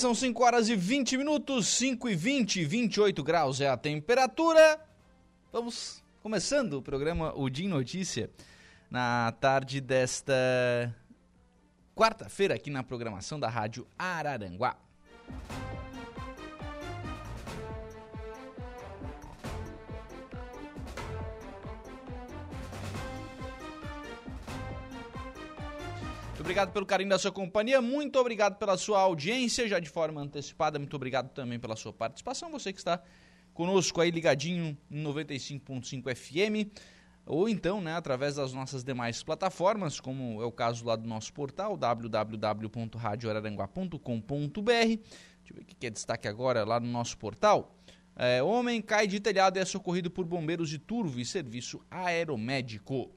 São 5 horas e 20 minutos, 5 e 20, 28 graus é a temperatura. Vamos começando o programa O Dia em Notícia na tarde desta quarta-feira aqui na programação da Rádio Araranguá. Obrigado pelo carinho da sua companhia, muito obrigado pela sua audiência, já de forma antecipada, muito obrigado também pela sua participação, você que está conosco aí ligadinho em 95.5 FM, ou então, né, através das nossas demais plataformas, como é o caso lá do nosso portal, www.radioararanguá.com.br. Deixa eu ver o que é destaque agora lá no nosso portal. É, homem cai de telhado e é socorrido por bombeiros de Turvo e serviço aeromédico.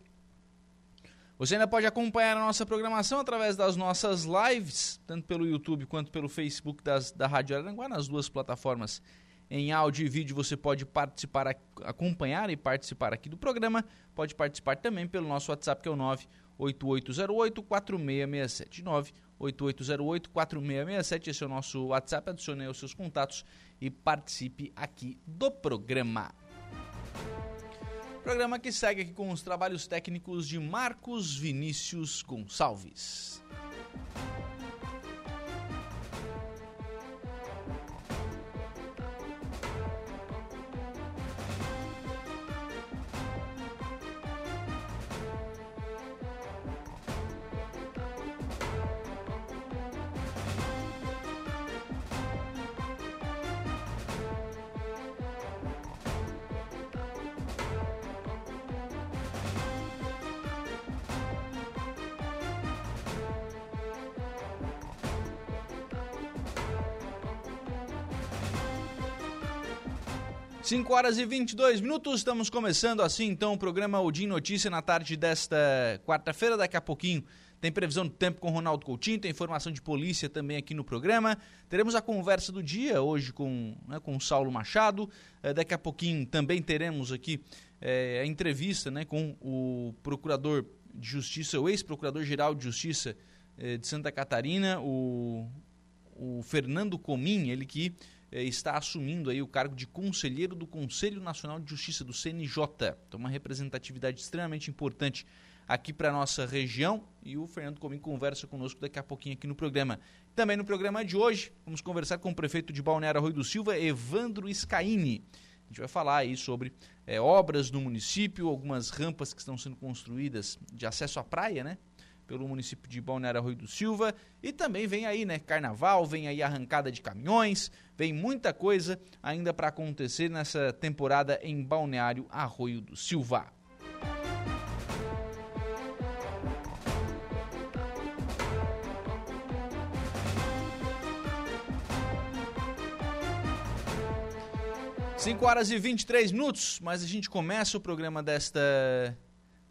Você ainda pode acompanhar a nossa programação através das nossas lives, tanto pelo YouTube quanto pelo Facebook das, da Rádio Aranguá, nas duas plataformas em áudio e vídeo. Você pode participar, acompanhar e participar aqui do programa. Pode participar também pelo nosso WhatsApp, que é o 98808-4667. 98808-4667. Esse é o nosso WhatsApp. Adicione os seus contatos e participe aqui do programa. Programa que segue aqui com os trabalhos técnicos de Marcos Vinícius Gonçalves. 5 horas e 22 minutos, estamos começando assim então o programa Odin Notícia na tarde desta quarta-feira. Daqui a pouquinho tem previsão do tempo com Ronaldo Coutinho, tem informação de polícia também aqui no programa. Teremos a conversa do dia hoje com, né, com o Saulo Machado. É, daqui a pouquinho também teremos aqui é, a entrevista né, com o procurador de justiça, o ex-procurador-geral de justiça é, de Santa Catarina, o, o Fernando Comim, ele que está assumindo aí o cargo de conselheiro do Conselho Nacional de Justiça, do CNJ. Então, uma representatividade extremamente importante aqui para nossa região e o Fernando Comim conversa conosco daqui a pouquinho aqui no programa. Também no programa de hoje, vamos conversar com o prefeito de Balneário Arroio do Silva, Evandro Scaini. A gente vai falar aí sobre é, obras no município, algumas rampas que estão sendo construídas de acesso à praia, né? pelo município de Balneário Arroio do Silva. E também vem aí, né, carnaval, vem aí arrancada de caminhões, vem muita coisa ainda para acontecer nessa temporada em Balneário Arroio do Silva. Cinco horas e 23 minutos, mas a gente começa o programa desta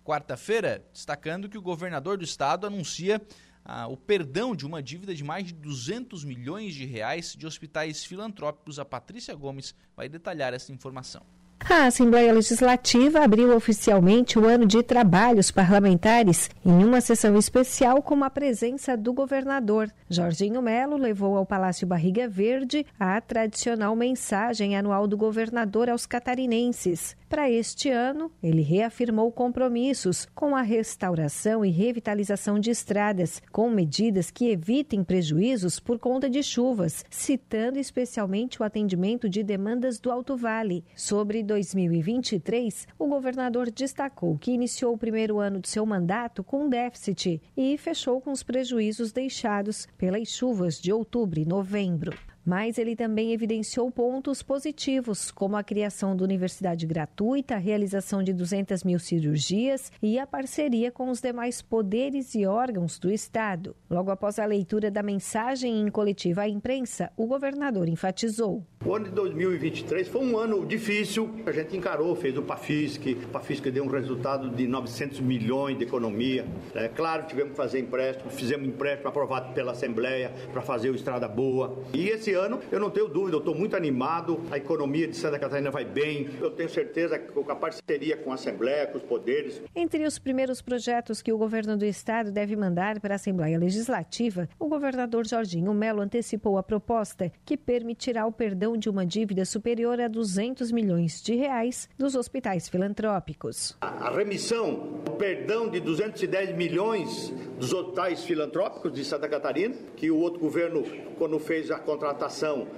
quarta-feira, destacando que o governador do estado anuncia ah, o perdão de uma dívida de mais de 200 milhões de reais de hospitais filantrópicos. A Patrícia Gomes vai detalhar essa informação. A Assembleia Legislativa abriu oficialmente o ano de trabalhos parlamentares em uma sessão especial com a presença do governador. Jorginho Melo levou ao Palácio Barriga Verde a tradicional mensagem anual do governador aos catarinenses. Para este ano, ele reafirmou compromissos com a restauração e revitalização de estradas, com medidas que evitem prejuízos por conta de chuvas, citando especialmente o atendimento de demandas do Alto Vale. Sobre 2023, o governador destacou que iniciou o primeiro ano do seu mandato com déficit e fechou com os prejuízos deixados pelas chuvas de outubro e novembro. Mas ele também evidenciou pontos positivos, como a criação da universidade gratuita, a realização de 200 mil cirurgias e a parceria com os demais poderes e órgãos do Estado. Logo após a leitura da mensagem em coletiva à imprensa, o governador enfatizou. O ano de 2023 foi um ano difícil. A gente encarou, fez o PAFISC. O PAFISC deu um resultado de 900 milhões de economia. É claro, tivemos que fazer empréstimo. Fizemos empréstimo aprovado pela Assembleia para fazer o Estrada Boa. E esse ano, eu não tenho dúvida, eu estou muito animado. A economia de Santa Catarina vai bem. Eu tenho certeza que com a parceria com a Assembleia, com os poderes. Entre os primeiros projetos que o governo do Estado deve mandar para a Assembleia Legislativa, o governador Jorginho Melo antecipou a proposta que permitirá o perdão de uma dívida superior a 200 milhões de reais dos hospitais filantrópicos. A remissão, o perdão de 210 milhões dos hospitais filantrópicos de Santa Catarina, que o outro governo, quando fez a contratação,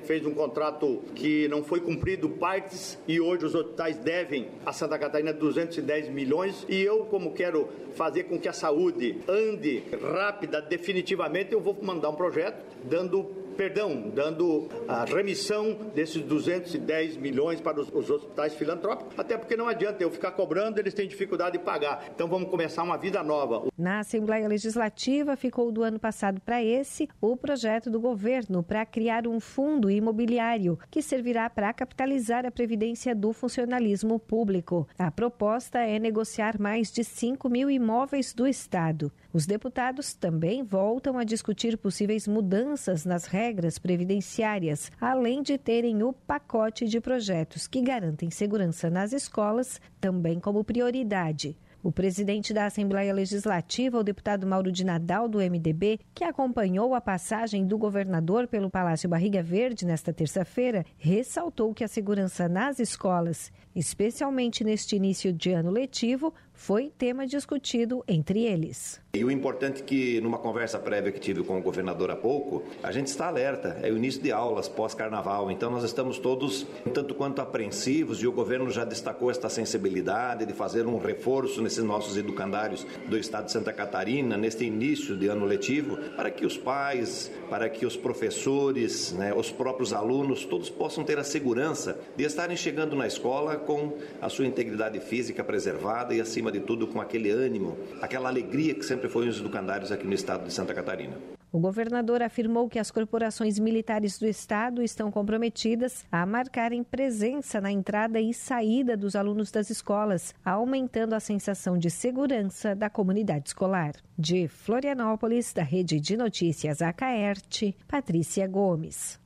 fez um contrato que não foi cumprido partes e hoje os hospitais devem a Santa Catarina 210 milhões. E eu, como quero fazer com que a saúde ande rápida, definitivamente, eu vou mandar um projeto dando perdão, dando a remissão desses 210 milhões para os, os, hospitais filantrópicos, até porque não adianta eu ficar cobrando, eles têm dificuldade de pagar. Então vamos começar uma vida nova. Na Assembleia Legislativa ficou do ano passado para esse o projeto do governo para criar um fundo imobiliário que servirá para capitalizar a previdência do funcionalismo público. A proposta é negociar mais de 5 mil imóveis do Estado. Os deputados também voltam a discutir possíveis mudanças nas regras previdenciárias, além de terem o pacote de projetos que garantem segurança nas escolas também como prioridade. O presidente da Assembleia Legislativa, o deputado Mauro de Nadal, do MDB, que acompanhou a passagem do governador pelo Palácio Barriga Verde nesta terça-feira, ressaltou que a segurança nas escolas, especialmente neste início de ano letivo, foi tema discutido entre eles. E o importante é que, numa conversa prévia que tive com o governador há pouco, a gente está alerta. É o início de aulas pós-carnaval, então nós estamos todos tanto quanto apreensivos e o governo já destacou esta sensibilidade de fazer um reforço nesses nossos educandários do estado de Santa Catarina, neste início de ano letivo, para que os pais, para que os professores, né, os próprios alunos, todos possam ter a segurança de estarem chegando na escola com a sua integridade física preservada e, acima de tudo, com aquele ânimo, aquela alegria que sempre sempre foi os educandários aqui no estado de Santa Catarina. O governador afirmou que as corporações militares do estado estão comprometidas a marcarem presença na entrada e saída dos alunos das escolas, aumentando a sensação de segurança da comunidade escolar. De Florianópolis, da Rede de Notícias Acaerte, Patrícia Gomes.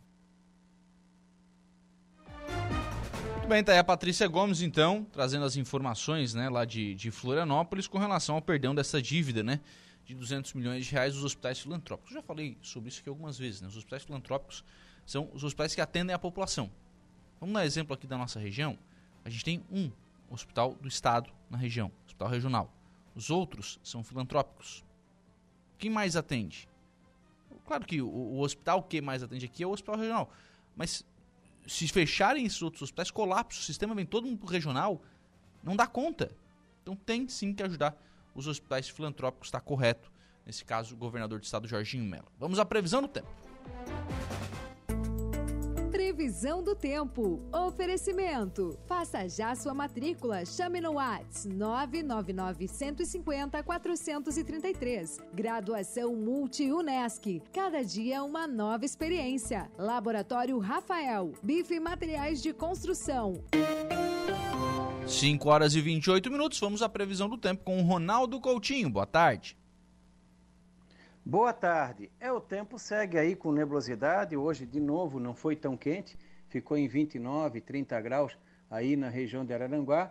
Muito bem, tá aí a Patrícia Gomes, então, trazendo as informações né, lá de, de Florianópolis com relação ao perdão dessa dívida, né? De 200 milhões de reais dos hospitais filantrópicos. Eu já falei sobre isso aqui algumas vezes, né? Os hospitais filantrópicos são os hospitais que atendem a população. Vamos dar exemplo aqui da nossa região. A gente tem um hospital do estado na região, hospital regional. Os outros são filantrópicos. Quem mais atende? Claro que o, o hospital que mais atende aqui é o hospital regional. Mas se fecharem esses outros hospitais, colapso, o sistema vem todo regional, não dá conta. Então tem sim que ajudar os hospitais filantrópicos, está correto. Nesse caso, o governador do estado, Jorginho Mello. Vamos à previsão do tempo. Previsão do tempo. Oferecimento. Faça já sua matrícula. Chame no Whats 999 150 433. Graduação Multi-UNESC. Cada dia uma nova experiência. Laboratório Rafael. Bife e Materiais de Construção. 5 horas e 28 minutos. Vamos à previsão do tempo com o Ronaldo Coutinho. Boa tarde. Boa tarde. É, o tempo segue aí com nebulosidade. Hoje, de novo, não foi tão quente. Ficou em 29, 30 graus aí na região de Araranguá.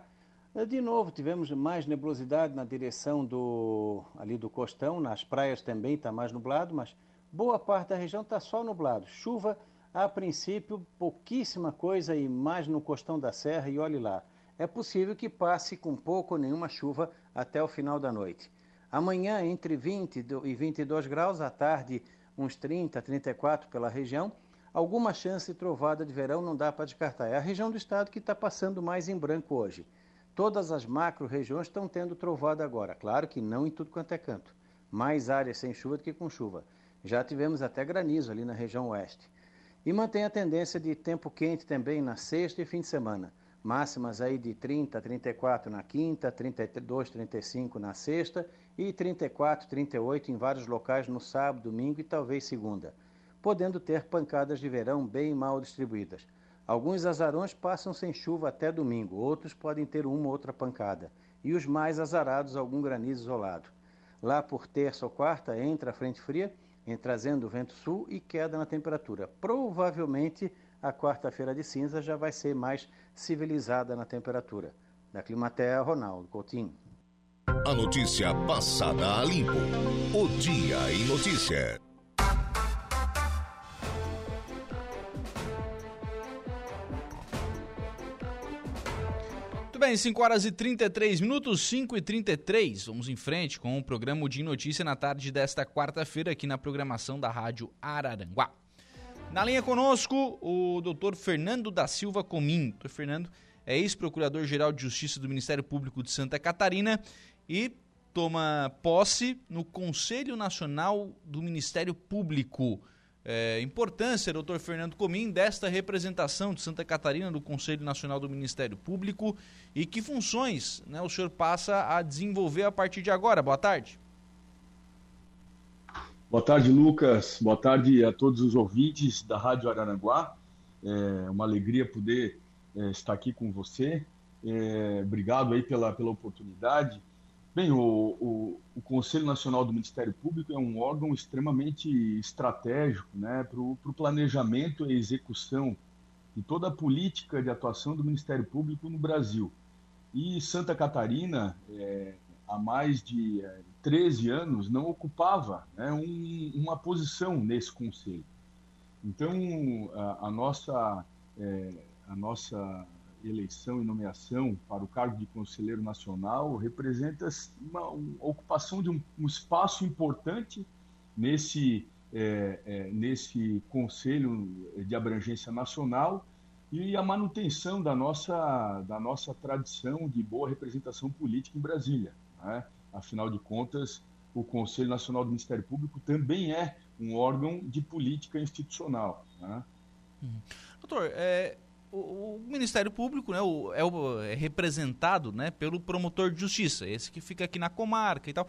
É, de novo, tivemos mais nebulosidade na direção do ali do costão. Nas praias também está mais nublado, mas boa parte da região está só nublado. Chuva, a princípio, pouquíssima coisa e mais no costão da serra. E olhe lá, é possível que passe com pouco ou nenhuma chuva até o final da noite. Amanhã, entre 20 e 22 graus, à tarde, uns 30, 34 pela região. Alguma chance trovada de verão não dá para descartar. É a região do estado que está passando mais em branco hoje. Todas as macro-regiões estão tendo trovada agora. Claro que não em tudo quanto é canto. Mais áreas sem chuva do que com chuva. Já tivemos até granizo ali na região oeste. E mantém a tendência de tempo quente também na sexta e fim de semana. Máximas aí de 30, 34 na quinta, 32, 35 na sexta e 34, 38 em vários locais no sábado, domingo e talvez segunda, podendo ter pancadas de verão bem mal distribuídas. Alguns azarões passam sem chuva até domingo, outros podem ter uma ou outra pancada, e os mais azarados algum granizo isolado. Lá por terça ou quarta entra a frente fria, trazendo vento sul e queda na temperatura. Provavelmente a quarta-feira de cinza já vai ser mais civilizada na temperatura. Da Climatea, Ronaldo Coutinho. A notícia passada a limpo. O Dia em Notícia. Muito bem, 5 horas e 33 minutos, 5 e 33. Vamos em frente com o programa em Notícia na tarde desta quarta-feira aqui na programação da Rádio Araranguá. Na linha conosco, o doutor Fernando da Silva Comim. Doutor Fernando é ex-procurador-geral de Justiça do Ministério Público de Santa Catarina e toma posse no Conselho Nacional do Ministério Público. É, importância, doutor Fernando Comim, desta representação de Santa Catarina do Conselho Nacional do Ministério Público e que funções né, o senhor passa a desenvolver a partir de agora. Boa tarde. Boa tarde, Lucas. Boa tarde a todos os ouvintes da Rádio Araranguá. É uma alegria poder é, estar aqui com você. É, obrigado aí pela, pela oportunidade. Bem, o, o, o, Conselho Nacional do Ministério Público é um órgão extremamente estratégico né, para o planejamento e execução de toda a política de atuação do Ministério Público no Brasil. E Santa Catarina, é, há mais de é, 13 anos, não ocupava né, um, uma posição nesse conselho. Então, a, a nossa, é, a nossa eleição e nomeação para o cargo de conselheiro nacional representa uma, uma ocupação de um, um, espaço importante nesse, é, é, nesse conselho de abrangência nacional e a manutenção da nossa, da nossa tradição de boa representação política em Brasília. Né? Afinal de contas, o Conselho Nacional do Ministério Público também é um órgão de política institucional. Né? Uhum. Doutor, é, o, o, Ministério Público né, o, é, o, é, representado né, pelo promotor de justiça, esse que fica aqui na comarca e tal.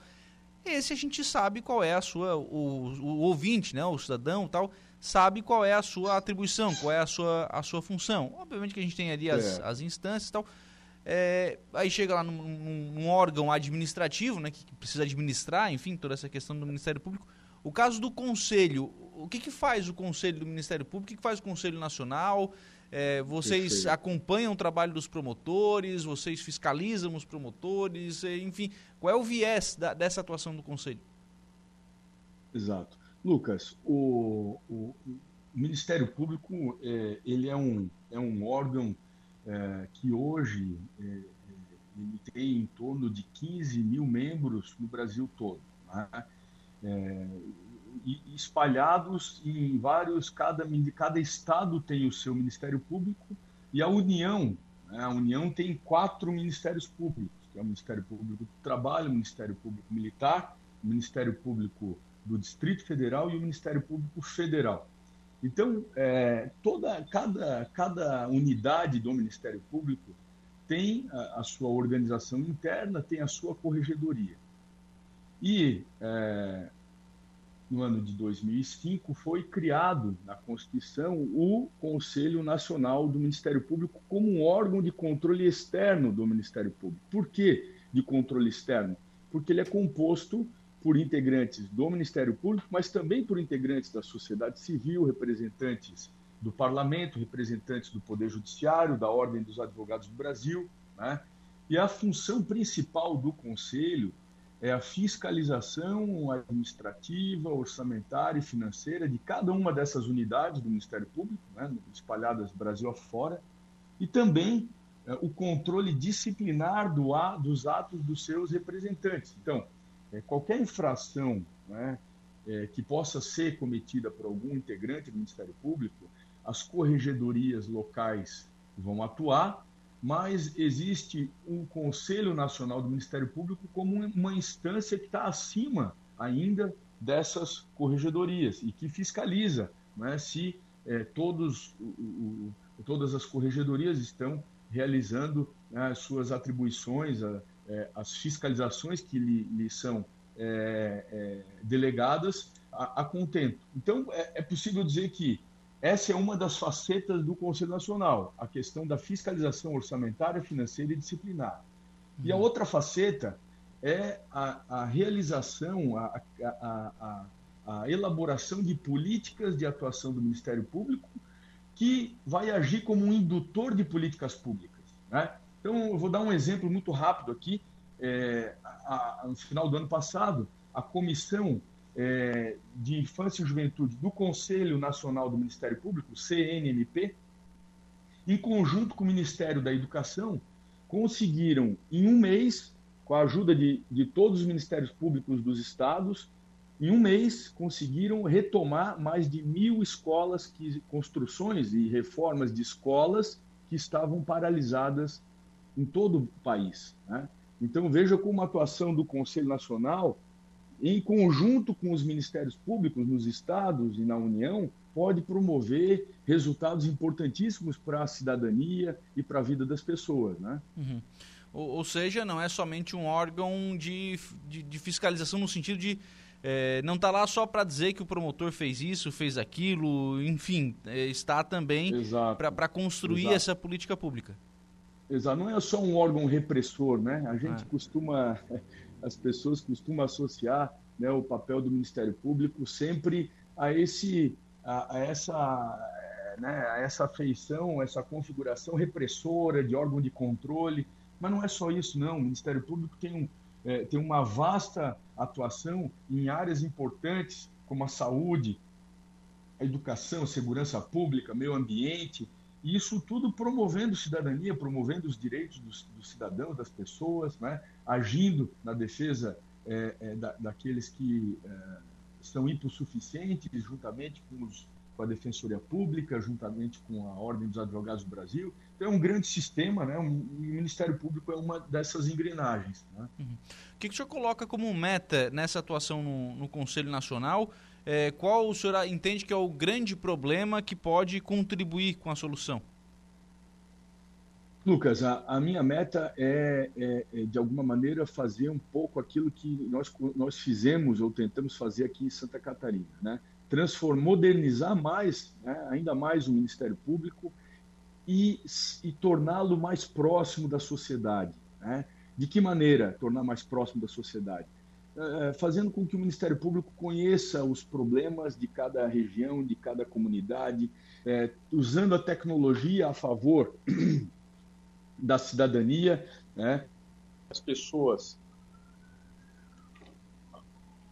Esse a gente sabe qual é a sua, o, o ouvinte, né, o cidadão tal, sabe qual é a sua atribuição, qual é a sua, a sua função. Obviamente que a gente tem ali as, é. as instâncias e tal. É, aí chega lá num, num, num, órgão administrativo, né, que precisa administrar, enfim, toda essa questão do Ministério Público. O caso do Conselho, o que, que faz o Conselho do Ministério Público? O que, que faz o Conselho Nacional? É, vocês Perfeito. acompanham o trabalho dos promotores, vocês fiscalizam os promotores, é, enfim, qual é o viés da, dessa atuação do Conselho? Exato. Lucas, o, o, Ministério Público é, ele é um, é um órgão é, que hoje é, é ele tem em torno de 15 mil membros no Brasil todo. Né? Espalhados em vários, cada, cada estado tem o seu Ministério Público e a União, né? a União tem quatro Ministérios Públicos, que é o Ministério Público do Trabalho, o Ministério Público Militar, o Ministério Público do Distrito Federal e o Ministério Público Federal. Então, é, toda, cada, cada unidade do Ministério Público tem a, a, sua organização interna, tem a sua corregedoria. E é, no ano de 2005, foi criado na Constituição o Conselho Nacional do Ministério Público como um órgão de controle externo do Ministério Público. Por que de controle externo? Porque ele é composto por integrantes do Ministério Público, mas também por integrantes da sociedade civil, representantes do Parlamento, representantes do Poder Judiciário, da Ordem dos Advogados do Brasil. Né? E a função principal do Conselho é a fiscalização administrativa, orçamentária e financeira de cada uma dessas unidades do Ministério Público, né, espalhadas Brasil afora, e também é, o controle disciplinar do, dos atos dos seus representantes. Então, é, qualquer infração né, é, que possa ser cometida por algum integrante do Ministério Público, as corregedorias locais vão atuar mas existe o Conselho Nacional do Ministério Público como uma instância que está acima ainda dessas corregedorias e que fiscaliza né, se é, todos, o, o, todas as corregedorias estão realizando né, as suas atribuições, a, é, as fiscalizações que lhe, lhe são é, é, delegadas a, a, contento. Então, é, é, possível dizer que essa é uma das facetas do Conselho Nacional, a questão da fiscalização orçamentária, financeira e disciplinar. E a uhum. outra faceta é a, a realização, a, a, a, elaboração de políticas de atuação do Ministério Público que vai agir como um indutor de políticas públicas. Né? Então, eu vou dar um exemplo muito rápido aqui. É, no final do ano passado, a Comissão é, de Infância e Juventude do Conselho Nacional do Ministério Público, CNMP, em conjunto com o Ministério da Educação, conseguiram, em um mês, com a ajuda de, de todos os ministérios públicos dos estados, em um mês conseguiram retomar mais de mil escolas, que, construções e reformas de escolas que estavam paralisadas em todo o país. Né? Então veja como a atuação do Conselho Nacional, em conjunto com os ministérios públicos nos estados e na União, pode promover resultados importantíssimos para a cidadania e para a vida das pessoas. Né? Uhum. Ou, ou, seja, não é somente um órgão de, de, de fiscalização no sentido de é, não está lá só para dizer que o promotor fez isso, fez aquilo, enfim, é, está também para construir Exato. essa política pública. Exato, não é só um órgão repressor, né? A gente é. costuma, as pessoas costumam associar né, o papel do Ministério Público sempre a esse, a, a essa, né, a essa feição, essa configuração repressora de órgão de controle. Mas não é só isso, não. O Ministério Público tem, um, é, tem uma vasta atuação em áreas importantes, como a saúde, a educação, segurança pública, meio ambiente, isso tudo promovendo cidadania, promovendo os direitos dos, dos cidadãos, das pessoas, né? agindo na defesa é, é, da, daqueles que é, são hipossuficientes, juntamente com os com a Defensoria Pública, juntamente com a Ordem dos Advogados do Brasil. Então, é um grande sistema, né? Um, o Ministério Público é uma dessas engrenagens. Né? Uhum. O que, que o senhor coloca como meta nessa atuação no, no Conselho Nacional? É, qual o senhor entende que é o grande problema que pode contribuir com a solução? Lucas, a, a minha meta é, é, é, de alguma maneira, fazer um pouco aquilo que nós, nós fizemos ou tentamos fazer aqui em Santa Catarina, né? transformar, modernizar mais, né, ainda mais o Ministério Público e, e torná-lo mais próximo da sociedade. Né? De que maneira tornar mais próximo da sociedade? É, fazendo com que o Ministério Público conheça os problemas de cada região, de cada comunidade, é, usando a tecnologia a favor da cidadania, né? as pessoas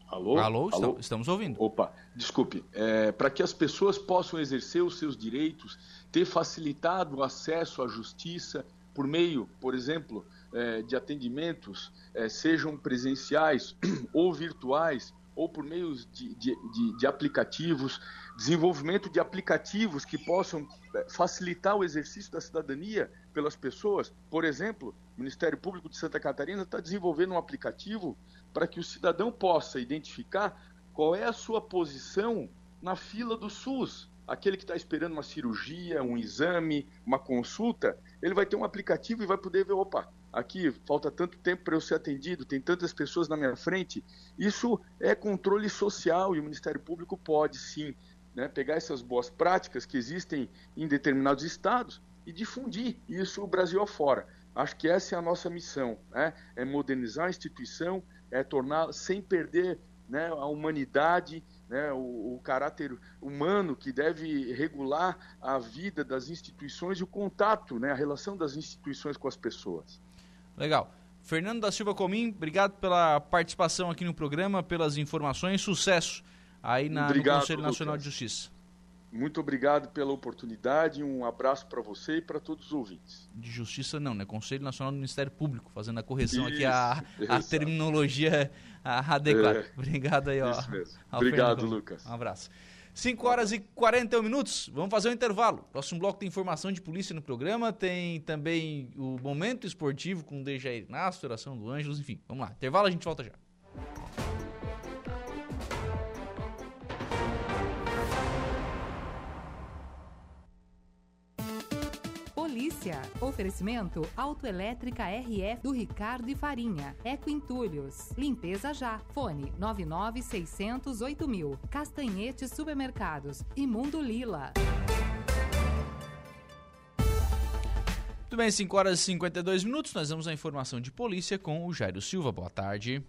Alô? Alô, Alô? estamos ouvindo. Opa, desculpe. É, Para que as pessoas possam exercer os seus direitos, ter facilitado o acesso à justiça por meio, por exemplo, é, de atendimentos, é, sejam presenciais ou virtuais, ou por meio de, de, de, de, aplicativos, desenvolvimento de aplicativos que possam é, facilitar o exercício da cidadania pelas pessoas. Por exemplo, o Ministério Público de Santa Catarina está desenvolvendo um aplicativo para que o cidadão possa identificar qual é a sua posição na fila do SUS. Aquele que está esperando uma cirurgia, um exame, uma consulta, ele vai ter um aplicativo e vai poder ver, opa, aqui falta tanto tempo para eu ser atendido, tem tantas pessoas na minha frente. Isso é controle social e o Ministério Público pode sim né, pegar essas boas práticas que existem em determinados estados e difundir isso o Brasil afora. Acho que essa é a nossa missão, né? é modernizar a instituição, é tornar sem perder né, a humanidade, né, o, o, caráter humano que deve regular a vida das instituições e o contato, né, a relação das instituições com as pessoas. Legal. Fernando da Silva Comim, obrigado pela participação aqui no programa, pelas informações, sucesso aí na, obrigado, no Conselho Nacional Lucas. de Justiça. Muito obrigado pela oportunidade, um abraço para você e para todos os ouvintes. De justiça não, né? Conselho Nacional do Ministério Público, fazendo a correção isso, aqui à, a terminologia adequada. É, Obrigado aí, ó. Isso mesmo. Obrigado, Lucas. Um abraço. 5 horas e 41 minutos, vamos fazer um intervalo. Próximo bloco tem informação de polícia no programa, tem também o momento esportivo com o Dejair Inácio, oração do Ângelos, enfim. Vamos lá, intervalo, a gente volta já. Notícia. Oferecimento Autoelétrica RF do Ricardo e Farinha. Eco Entulhos. Limpeza já. Fone 99608 mil. Castanhetes Supermercados. Imundo Lila. Muito bem, 5 horas e 52 minutos. Nós vamos à informação de polícia com o Jairo Silva. Boa tarde.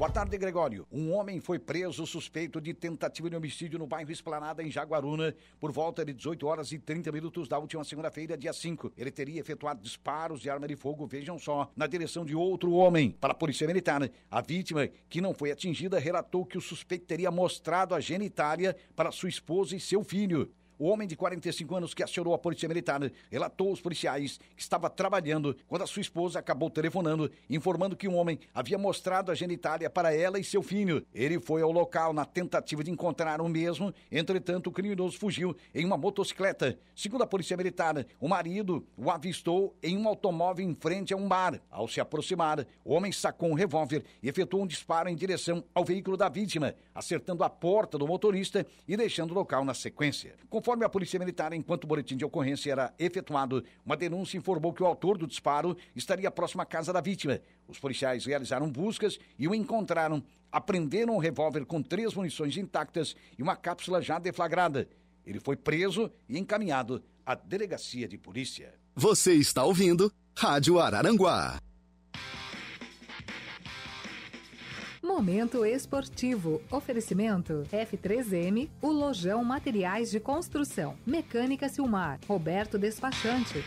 Boa tarde, Gregório. Um homem foi preso suspeito de tentativa de homicídio no bairro Esplanada, em Jaguaruna, por volta de 18 horas e 30 minutos da última segunda-feira, dia 5. Ele teria efetuado disparos de arma de fogo, vejam só, na direção de outro homem. Para a Polícia Militar, a vítima, que não foi atingida, relatou que o suspeito teria mostrado a genitália para sua esposa e seu filho. O homem de 45 anos que acionou a polícia militar relatou aos policiais que estava trabalhando quando a sua esposa acabou telefonando, informando que um homem havia mostrado a genitália para ela e seu filho. Ele foi ao local na tentativa de encontrar o mesmo, entretanto, o criminoso fugiu em uma motocicleta. Segundo a polícia militar, o marido o avistou em um automóvel em frente a um bar. Ao se aproximar, o homem sacou um revólver e efetuou um disparo em direção ao veículo da vítima, acertando a porta do motorista e deixando o local na sequência. Conforme Conforme a Polícia Militar, enquanto o boletim de ocorrência era efetuado, uma denúncia informou que o autor do disparo estaria próximo à casa da vítima. Os policiais realizaram buscas e o encontraram. Apreenderam um revólver com três munições intactas e uma cápsula já deflagrada. Ele foi preso e encaminhado à delegacia de polícia. Você está ouvindo Rádio Araranguá. Momento esportivo. Oferecimento F3M, o Lojão Materiais de Construção. Mecânica Silmar. Roberto Despachante.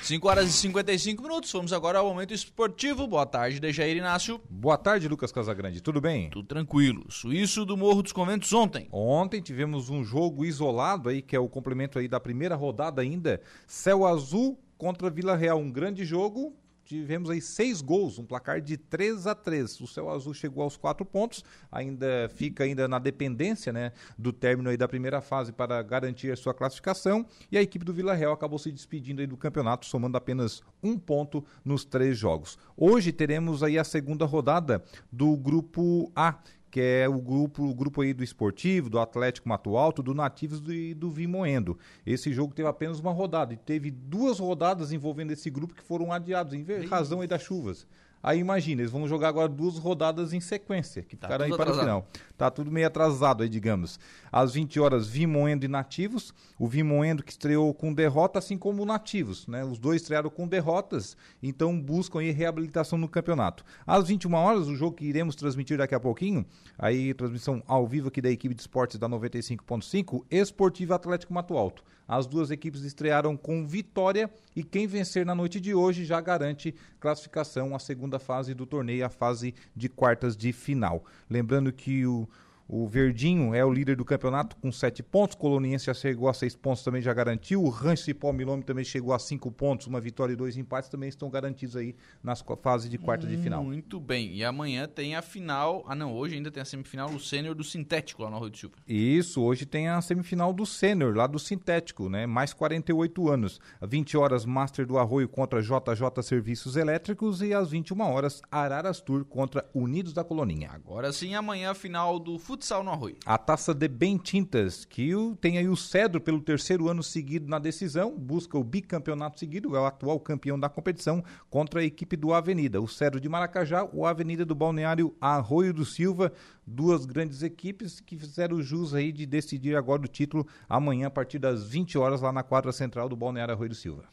5 horas e 55 minutos. Vamos agora ao momento esportivo. Boa tarde, Dejair Inácio. Boa tarde, Lucas Casagrande. Tudo bem? Tudo tranquilo. Suíço do Morro dos Conventos ontem. Ontem tivemos um jogo isolado aí, que é o complemento aí da primeira rodada ainda. Céu Azul contra Vila Real. Um grande jogo tivemos aí seis gols, um placar de 3 a 3 O Céu Azul chegou aos quatro pontos, ainda fica ainda na dependência né, do término aí da primeira fase para garantir a sua classificação. E a equipe do Vila Real acabou se despedindo aí do campeonato, somando apenas um ponto nos três jogos. Hoje teremos aí a segunda rodada do grupo A que é o grupo, o grupo aí do Esportivo, do Atlético Mato Alto, do Nativos e do, do Vimoendo. Esse jogo teve apenas uma rodada e teve duas rodadas envolvendo esse grupo que foram adiados em razão aí das chuvas. Aí imagina, eles vão jogar agora duas rodadas em sequência, que tá ficaram aí para atrasado. o final. Tá tudo meio atrasado aí, digamos. Às 20 horas, Vimoendo e Nativos. O Vimoendo que estreou com derrota, assim como o Nativos, né? Os dois estrearam com derrotas, então buscam aí reabilitação no campeonato. Às 21 horas, o jogo que iremos transmitir daqui a pouquinho, aí transmissão ao vivo aqui da equipe de esportes da 95.5, Esportivo Atlético Mato Alto. As duas equipes estrearam com vitória e quem vencer na noite de hoje já garante classificação à segunda fase do torneio, a fase de quartas de final. Lembrando que o o Verdinho é o líder do campeonato com sete pontos. Coloniense já chegou a seis pontos, também já garantiu. O Rancho Cipó Milome também chegou a cinco pontos. Uma vitória e dois empates também estão garantidos aí nas fase de quarta de final. Muito bem. E amanhã tem a final. Ah, não. Hoje ainda tem a semifinal do Sênior do Sintético lá no Rio de Silva. Isso. Hoje tem a semifinal do Sênior lá do Sintético, né? Mais 48 anos. 20 horas, Master do Arroio contra JJ Serviços Elétricos. E às 21 horas, Araras Tour contra Unidos da Coloninha. Agora sim, amanhã a final do futebol futsal no Arroio. A taça de Bem Tintas, que tem aí o Cedro pelo terceiro ano seguido na decisão, busca o bicampeonato seguido, é o atual campeão da competição, contra a equipe do Avenida. O Cedro de Maracajá, o Avenida do Balneário Arroio do Silva, duas grandes equipes que fizeram jus aí de decidir agora o título amanhã a partir das 20 horas lá na quadra central do Balneário Arroio do Silva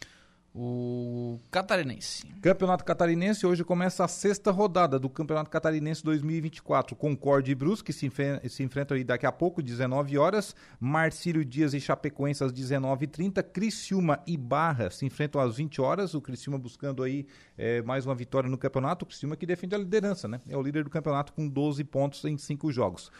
o Catarinense. Campeonato Catarinense, hoje começa a sexta rodada do Campeonato Catarinense 2024. Concorde e Brusque se, se enfrentam aí daqui a pouco, 19 horas. Marcílio Dias e Chapecoense às 19h30. Criciúma e Barra se enfrentam às 20 horas. O Criciúma buscando aí é, mais uma vitória no campeonato. O Criciúma que defende a liderança, né? É o líder do campeonato com 12 pontos em 5 jogos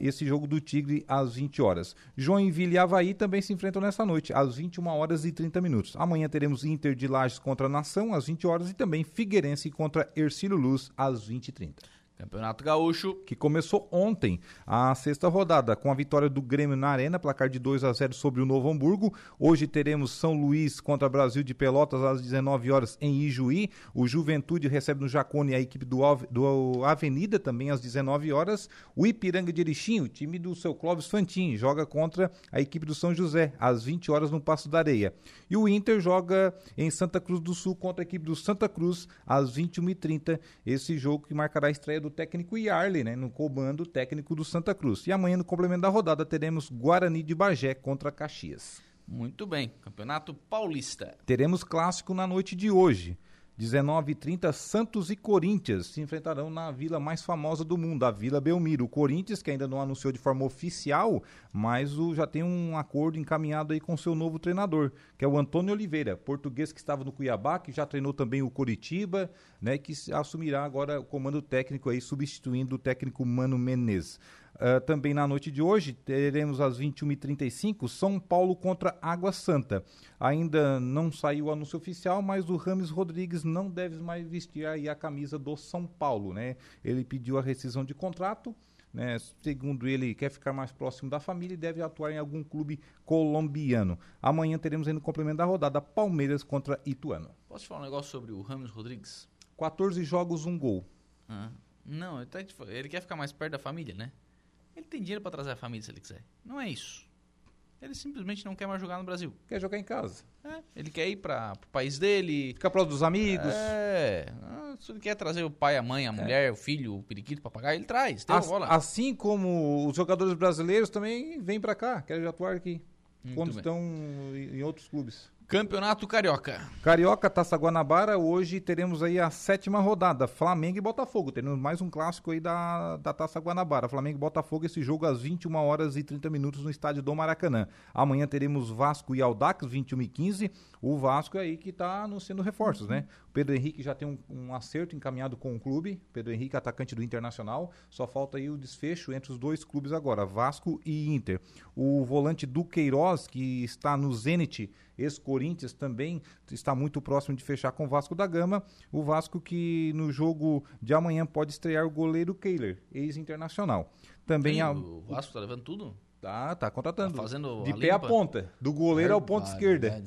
esse jogo do Tigre às 20 horas. Joinville e Havaí também se enfrentam nessa noite, às 21 horas e 30 minutos. Amanhã teremos Inter de Lages contra Nação, às 20 horas, e também Figueirense contra Ercílio Luz, às 20 e 30. Campeonato Gaúcho. Que começou ontem, a sexta rodada, com a vitória do Grêmio na Arena, placar de 2 a 0 sobre o Novo Hamburgo. Hoje teremos São Luís contra Brasil de Pelotas às 19 horas em Ijuí. O Juventude recebe no Jacone a equipe do, do Avenida também às 19 horas. O Ipiranga de Erechim, o time do seu Clóvis Fantin, joga contra a equipe do São José às 20 horas no Passo da Areia. E o Inter joga em Santa Cruz do Sul contra a equipe do Santa Cruz às 21h30. Esse jogo que marcará a estreia do técnico Yarley, né, no comando técnico do Santa Cruz. E amanhã, no complemento da rodada, teremos Guarani de Bagé contra Caxias. Muito bem, Campeonato Paulista. Teremos clássico na noite de hoje. 19h30, Santos e Corinthians se enfrentarão na vila mais famosa do mundo, a Vila Belmiro. O Corinthians, que ainda não anunciou de forma oficial, mas o, já tem um acordo encaminhado aí com seu novo treinador, que é o Antônio Oliveira, português que estava no Cuiabá, que já treinou também o Coritiba, né, que assumirá agora o comando técnico aí, substituindo o técnico Mano Menezes. Uh, também na noite de hoje teremos às 21h35 São Paulo contra Água Santa. Ainda não saiu o anúncio oficial, mas o Rames Rodrigues não deve mais vestir a camisa do São Paulo, né? Ele pediu a rescisão de contrato. Né, segundo ele, quer ficar mais próximo da família e deve atuar em algum clube colombiano. Amanhã teremos ainda o complemento da rodada Palmeiras contra Ituano. Posso falar um negócio sobre o Ramos Rodrigues? 14 jogos, um gol. Ah, não, ele quer ficar mais perto da família, né? Ele tem dinheiro para trazer a família se ele quiser. Não é isso. Ele simplesmente não quer mais jogar no Brasil. Quer jogar em casa. É, ele quer ir para o país dele. Ficar próximo dos amigos. É. Se ele quer trazer o pai, a mãe, a é. mulher, o filho, o periquito, o papagaio, ele traz. As, assim como os jogadores brasileiros também vêm para cá, querem atuar aqui. Muito quando bem. estão em outros clubes. Campeonato Carioca. Carioca, Taça Guanabara, hoje teremos aí a sétima rodada, Flamengo e Botafogo. Teremos mais um clássico aí da, da Taça Guanabara. Flamengo e Botafogo, esse jogo às 21 horas e 30 minutos no estádio do Maracanã. Amanhã teremos Vasco e Aldax, 21 e 15. O Vasco é aí que está anunciando reforços, né? O Pedro Henrique já tem um, um, acerto encaminhado com o clube. Pedro Henrique, atacante do Internacional. Só falta aí o desfecho entre os dois clubes agora, Vasco e Inter. O volante Duqueiroz, que está no Zenit, ex-Corinthians, também está muito próximo de fechar com o Vasco da Gama. O Vasco que no jogo de amanhã pode estrear o goleiro Kehler, ex-internacional. Também a... O Vasco está levando tudo? Tá, tá contratando. Tá fazendo de pé a ponta, do goleiro ao ponto esquerda.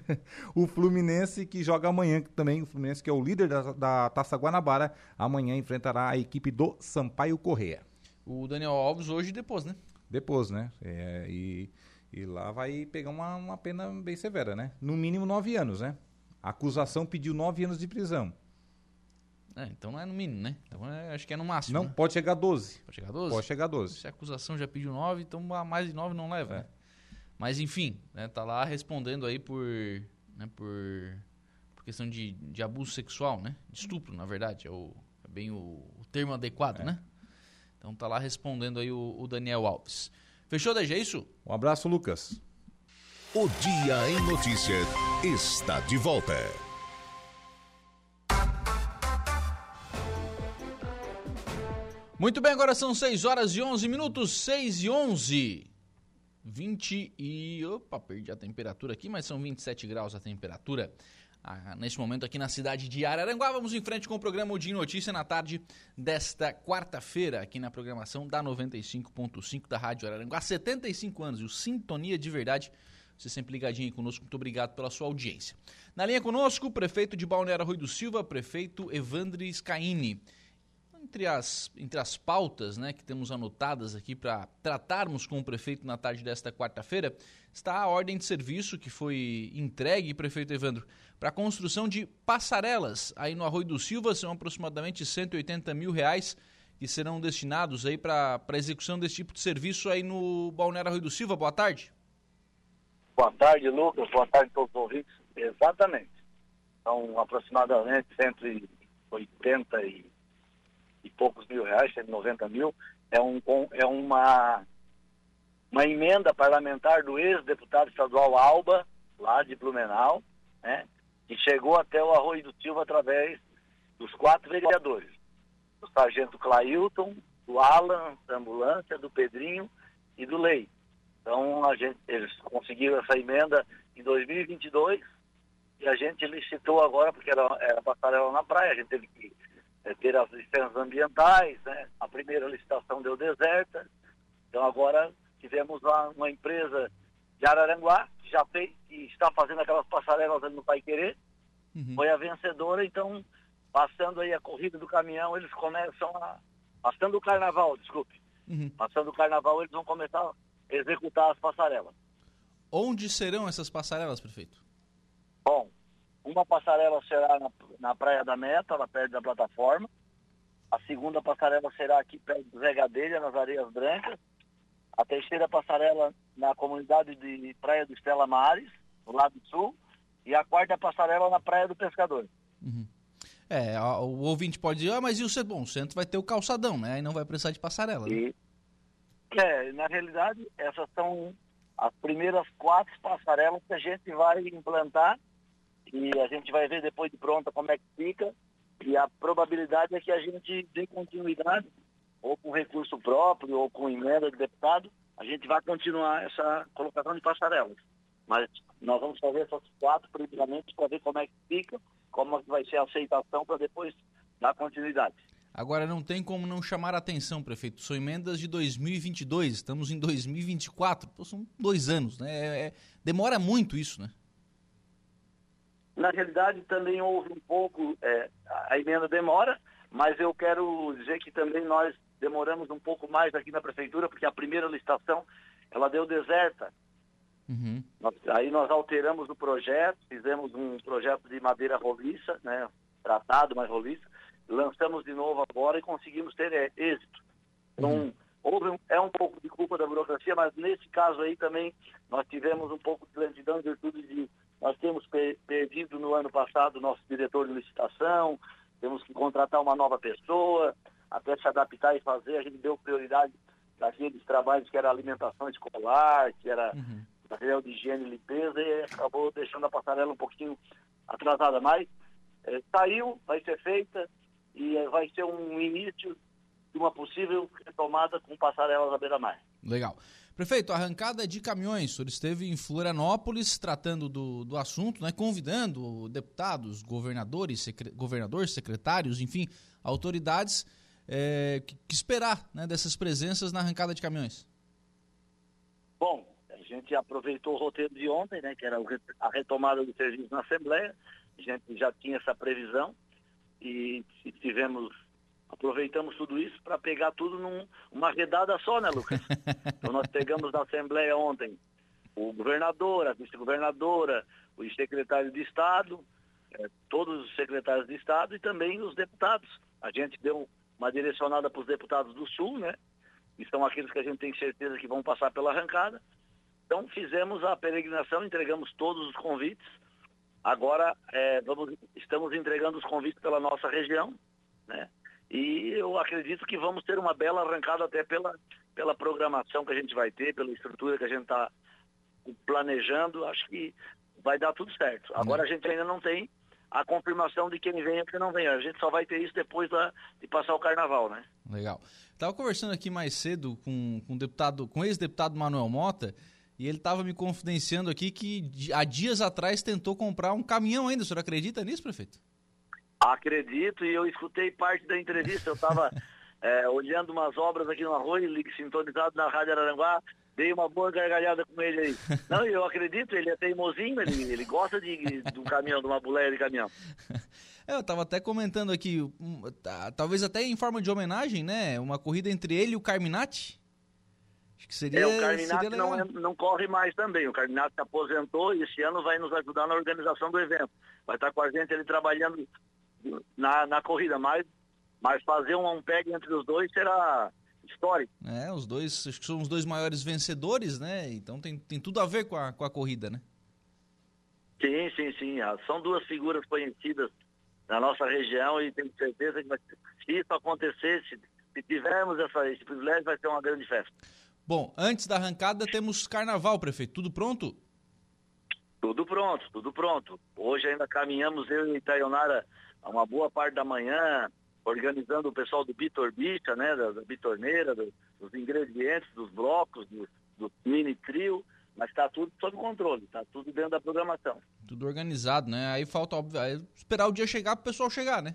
o Fluminense que joga amanhã também, o Fluminense que é o líder da, da Taça Guanabara, amanhã enfrentará a equipe do Sampaio Correia. O Daniel Alves hoje depois, né? Depois, né? É, e e lá vai pegar uma, uma pena bem severa, né? No mínimo nove anos, né? A acusação pediu nove anos de prisão. É, então não é no mínimo, né? Então é, acho que é no máximo. Não, né? pode chegar a 12. Pode chegar a 12? Pode chegar a 12. Se a acusação já pediu 9, então mais de 9 não leva. É. Né? Mas enfim, né, tá lá respondendo aí por, né, por, por questão de, de abuso sexual, né? De estupro, na verdade. É, o, é bem o, o, termo adequado, é. né? Então tá lá respondendo aí o, o Daniel Alves. Fechou, DG, é isso? Um abraço, Lucas. O Dia em Notícias está de volta. Muito bem, agora são 6 horas e 11 minutos, 6 e 11. 20 e... Opa, perdi a temperatura aqui, mas são 27 graus a temperatura ah, neste momento aqui na cidade de Araranguá. Vamos em frente com o programa Dia Notícia na tarde desta quarta-feira, aqui na programação da 95.5 da Rádio Araranguá. 75 anos e o Sintonia de Verdade. Você sempre ligadinho aí conosco, muito obrigado pela sua audiência. Na linha conosco, o prefeito de Balneário Rui do Silva, prefeito Evandro Scaini. Entre as, entre as pautas né, que temos anotadas aqui para tratarmos com o prefeito na tarde desta quarta-feira, está a ordem de serviço que foi entregue, prefeito Evandro, para a construção de passarelas aí no Arroio do Silva, são aproximadamente 180 mil reais que serão destinados aí para a execução desse tipo de serviço aí no Balneário Arroio do Silva. Boa tarde. Boa tarde, Lucas. Boa tarde a todos os ouvintes. Exatamente. São aproximadamente 180 e, e poucos mil reais, 190 mil. É, um, é uma, uma emenda parlamentar do ex-deputado estadual Alba, lá de Blumenau, né? Que chegou até o Arroio do Silva através dos quatro vereadores. Do sargento Clailton, do Alan, da ambulância, do Pedrinho e do Lei. Então, a gente, eles conseguiram essa emenda em 2022 e a gente licitou agora, porque era, era passarela na praia, a gente teve que é, ter as licenças ambientais, né? A primeira licitação deu deserta, então agora tivemos lá uma empresa de Araranguá, que já fez, que está fazendo aquelas passarelas ali no Pai Querer, uhum. foi a vencedora, então, passando aí a corrida do caminhão, eles começam a. Passando o carnaval, desculpe. Uhum. Passando o carnaval, eles vão começar a executar as passarelas. Onde serão essas passarelas, prefeito? Bom, uma passarela será na, na Praia da Meta, lá perto da plataforma. A segunda passarela será aqui perto do Zé Gadelha, nas Areias Brancas. A terceira passarela na comunidade de Praia do Estela Mares, no lado sul. E a quarta passarela na Praia do Pescador. Uhum. É, o ouvinte pode dizer, ah, mas e o centro? Bom, o centro vai ter o calçadão, né? Aí não vai precisar de passarela. Né? E, é, na realidade, essas são as primeiras quatro passarelas que a gente vai implantar e a gente vai ver depois de pronta como é que fica. E a probabilidade é que a gente dê continuidade, ou com recurso próprio, ou com emenda de deputado, a gente vai continuar essa colocação de passarelas. Mas nós vamos fazer essas quatro primeiramente para ver como é que fica, como é vai ser a aceitação para depois dar continuidade. Agora, não tem como não chamar a atenção, prefeito. São emendas de 2022, estamos em 2024. Pô, são dois anos, né? É, é, demora muito isso, né? Na realidade, também houve um pouco, é, a emenda demora, mas eu quero dizer que também nós demoramos um pouco mais aqui na prefeitura, porque a primeira licitação, ela deu deserta. Uhum. Nós, aí nós alteramos o projeto, fizemos um projeto de madeira roliça, né, tratado, mas roliça, lançamos de novo agora e conseguimos ter é, êxito. Então, uhum. houve um, é um pouco de culpa da burocracia, mas nesse caso aí também nós tivemos um pouco de lentidão em virtude de nós temos perdido no ano passado o nosso diretor de licitação, temos que contratar uma nova pessoa, até se adaptar e fazer, a gente deu prioridade daqueles trabalhos que era alimentação escolar, que era uhum. material de higiene e limpeza, e acabou deixando a passarela um pouquinho atrasada. Mas é, saiu, vai ser feita, e vai ser um início de uma possível retomada com passarelas à beira-mar. Legal. Prefeito, arrancada de caminhões, o senhor esteve em Florianópolis tratando do, do assunto, né, convidando deputados, governadores, secre, governadores, secretários, enfim, autoridades é, que, que, esperar né, dessas presenças na arrancada de caminhões. Bom, a gente aproveitou o roteiro de ontem, né, que era a retomada do serviço na Assembleia, a gente já tinha essa previsão e tivemos aproveitamos tudo isso para pegar tudo numa redada só, né, Lucas? então nós pegamos na Assembleia ontem o governador, a vice-governadora, o secretário de Estado, é, todos os secretários de Estado e também os deputados. A gente deu uma direcionada para os deputados do Sul, né? Que são aqueles que a gente tem certeza que vão passar pela arrancada. Então fizemos a peregrinação, entregamos todos os convites. Agora é, vamos, estamos entregando os convites pela nossa região, né? E eu acredito que vamos ter uma bela arrancada até pela, pela programação que a gente vai ter, pela estrutura que a gente está planejando. Acho que vai dar tudo certo. Agora a gente ainda não tem a confirmação de quem vem e quem não vem. A gente só vai ter isso depois da, de passar o carnaval, né? Legal. Estava conversando aqui mais cedo com, com, deputado, com ex-deputado Manuel Mota e ele estava me confidenciando aqui que há dias atrás tentou comprar um caminhão ainda. O senhor acredita nisso, prefeito? Acredito, e eu escutei parte da entrevista. Eu estava é, olhando umas obras aqui no Arroio, sintonizado na Rádio Araranguá, dei uma boa gargalhada com ele aí. Não, eu acredito, ele é teimosinho, ele, ele gosta de, de um caminhão, de uma boleia de caminhão. É, eu estava até comentando aqui, tá, talvez até em forma de homenagem, né? Uma corrida entre ele e o Carminati. Acho que seria. É, o Carminati não, é, não corre mais também. O Carminati se aposentou e esse ano vai nos ajudar na organização do evento. Vai estar com a gente ele trabalhando na, na corrida, mas, mas fazer um, um peg entre os dois será histórico. É, os dois acho que são os dois maiores vencedores, né? Então tem, tem tudo a ver com a, com a corrida, né? Sim, sim, sim. Ah, são duas figuras conhecidas na nossa região e tenho certeza que se isso acontecer, se, se tivermos essa, esse privilégio, vai ser uma grande festa. Bom, antes da arrancada temos carnaval, prefeito. Tudo pronto? Tudo pronto, tudo pronto. Hoje ainda caminhamos eu e Itaionara uma boa parte da manhã, organizando o pessoal do Bitorbicha, né, da, da Bitorneira, do, dos ingredientes, dos blocos, do, do mini trio, mas está tudo sob controle, está tudo dentro da programação. Tudo organizado, né? Aí falta, óbvio, aí esperar o dia chegar para o pessoal chegar, né?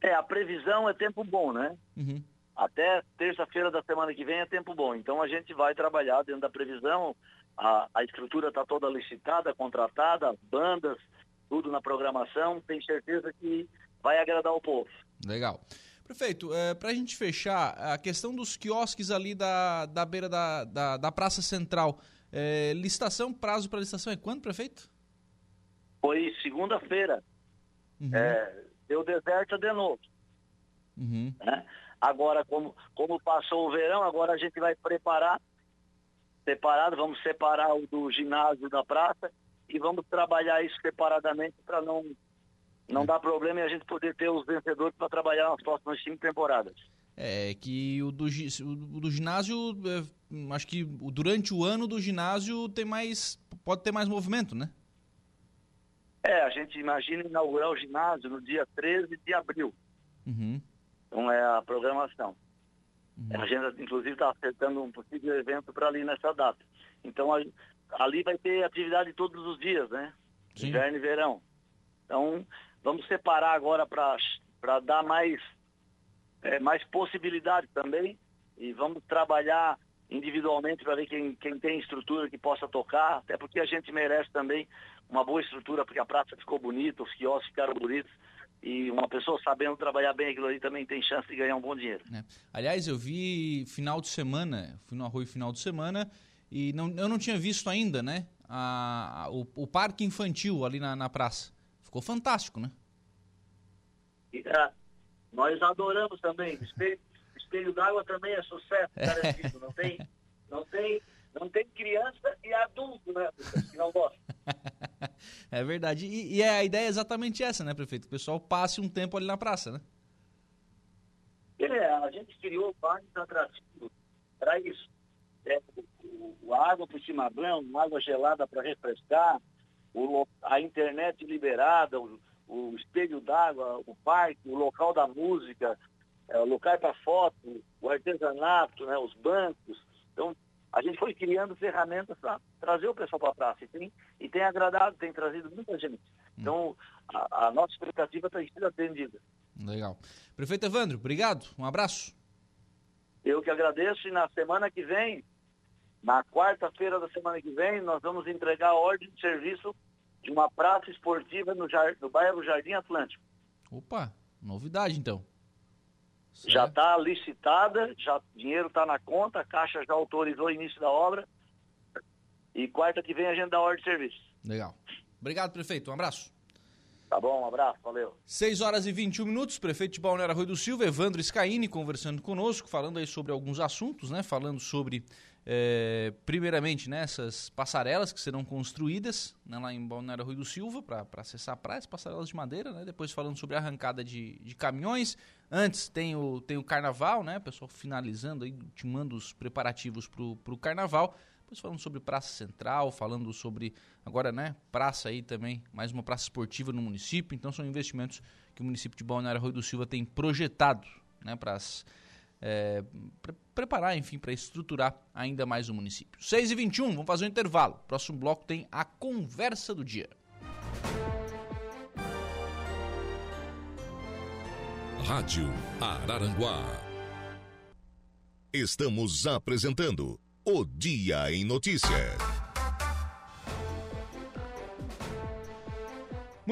É, a previsão é tempo bom, né? Uhum. Até terça-feira da semana que vem é tempo bom. Então a gente vai trabalhar dentro da previsão. A, a estrutura está toda licitada, contratada, bandas, tudo na programação. Tenho certeza que vai agradar o povo. Legal. Prefeito, é, para a gente fechar, a questão dos quiosques ali da, da beira da, da, da Praça Central, é, licitação, prazo para licitação é quando, prefeito? Foi segunda-feira. Uhum. É, deu deserto de novo. Uhum. Né? Agora, como, como passou o verão, agora a gente vai preparar, separado, vamos separar o do ginásio da praça e vamos trabalhar isso separadamente para não, não dar problema e a gente poder ter os vencedores para trabalhar nas próximas cinco temporadas. É que o do, o do ginásio, é, acho que durante o ano do ginásio tem mais, pode ter mais movimento, né? É, a gente imagina inaugurar o ginásio no dia 13 de abril. Uhum. Então é a programação. A gente, inclusive, está acertando um possível evento para ali nessa data. Então, a- ali vai ter atividade todos os dias, né? Sim. Inverno e verão. Então, vamos separar agora para dar mais, é, mais possibilidade também e vamos trabalhar individualmente para ver quem, quem tem estrutura que possa tocar, até porque a gente merece também uma boa estrutura, porque a praça ficou bonita, os quiosques ficaram bonitos, e uma pessoa sabendo trabalhar bem aquilo ali também tem chance de ganhar um bom dinheiro. né? Aliás, eu vi final de semana, fui no Arroio final de semana e não, eu não tinha visto ainda, né? A, a- o, o parque infantil ali na, na praça. Ficou fantástico, né? Ah, nós adoramos também. Espelho, espelho d'água também é sucesso garantido. Não tem, não tem, não tem criança e adulto, né? Que não gosta. É verdade. E, e é, a ideia é exatamente essa, né, prefeito? Que o pessoal passe um tempo ali na praça, né? É, a gente criou vários atrativos para isso. É, o, o- água por chimarrão, uma água gelada para refrescar, o a internet liberada, o, o espelho d'água, o parque, o local da música, é, o local para foto, o artesanato, né, os bancos. Então, a gente foi criando ferramentas para trazer o pessoal para a praça. E tem, e tem agradado, tem trazido muita gente. Então, a, a nossa expectativa tem sido atendida. Legal. Prefeito Evandro, obrigado. Um abraço. Eu que agradeço e na semana que vem, na quarta-feira da semana que vem, nós vamos entregar a ordem de serviço de uma praça esportiva no, jar- no bairro Jardim Atlântico. Opa, novidade então. Já está licitada, já dinheiro está na conta, a Caixa já autorizou o início da obra. E quarta que vem a gente dá ordem de serviço. Legal. Obrigado, prefeito. Um abraço. Tá bom, um abraço, valeu. 6 horas e 21 minutos, prefeito de Balneário Arroio do Silva, Evandro Scaini, conversando conosco, falando aí sobre alguns assuntos, né? Falando sobre, eh, primeiramente, né, essas passarelas que serão construídas né, lá em Balneário Arroio do Silva para acessar a praia, as passarelas de madeira, né? Depois falando sobre a arrancada de, de caminhões. Antes tem o, tem o carnaval, né? Pessoal finalizando aí, ultimando os preparativos para o carnaval. Depois falando sobre Praça Central, falando sobre agora, né, praça aí também, mais uma praça esportiva no município. Então são investimentos que o município de Balneário Arroio do Silva tem projetado, né, para preparar, enfim, para estruturar ainda mais o município. 6 e 21 vamos fazer um intervalo. Próximo bloco tem a conversa do dia. Rádio Araranguá. Estamos apresentando o Dia em Notícia.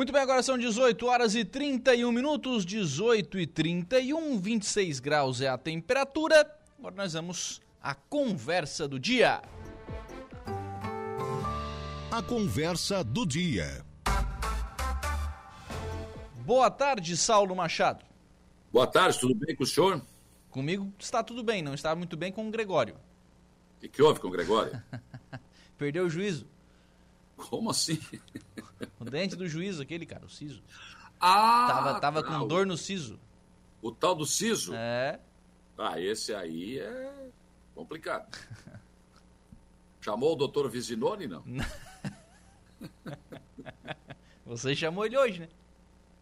Muito bem, agora são 18 horas e 31 minutos, 18 e 31, 26 graus é a temperatura. Agora nós vamos à conversa do dia. A conversa do dia. Boa tarde, Saulo Machado. Boa tarde, tudo bem com o senhor? Comigo está tudo bem, não está muito bem com o Gregório. O que, que houve com o Gregório? Perdeu o juízo. Como assim? O dente do juízo, aquele, cara, o siso. Ah! Tava, tava tá, com o- dor no siso. O tal do siso? É. Ah, esse aí é complicado. Chamou o doutor Visinoni, não? Você chamou ele hoje, né?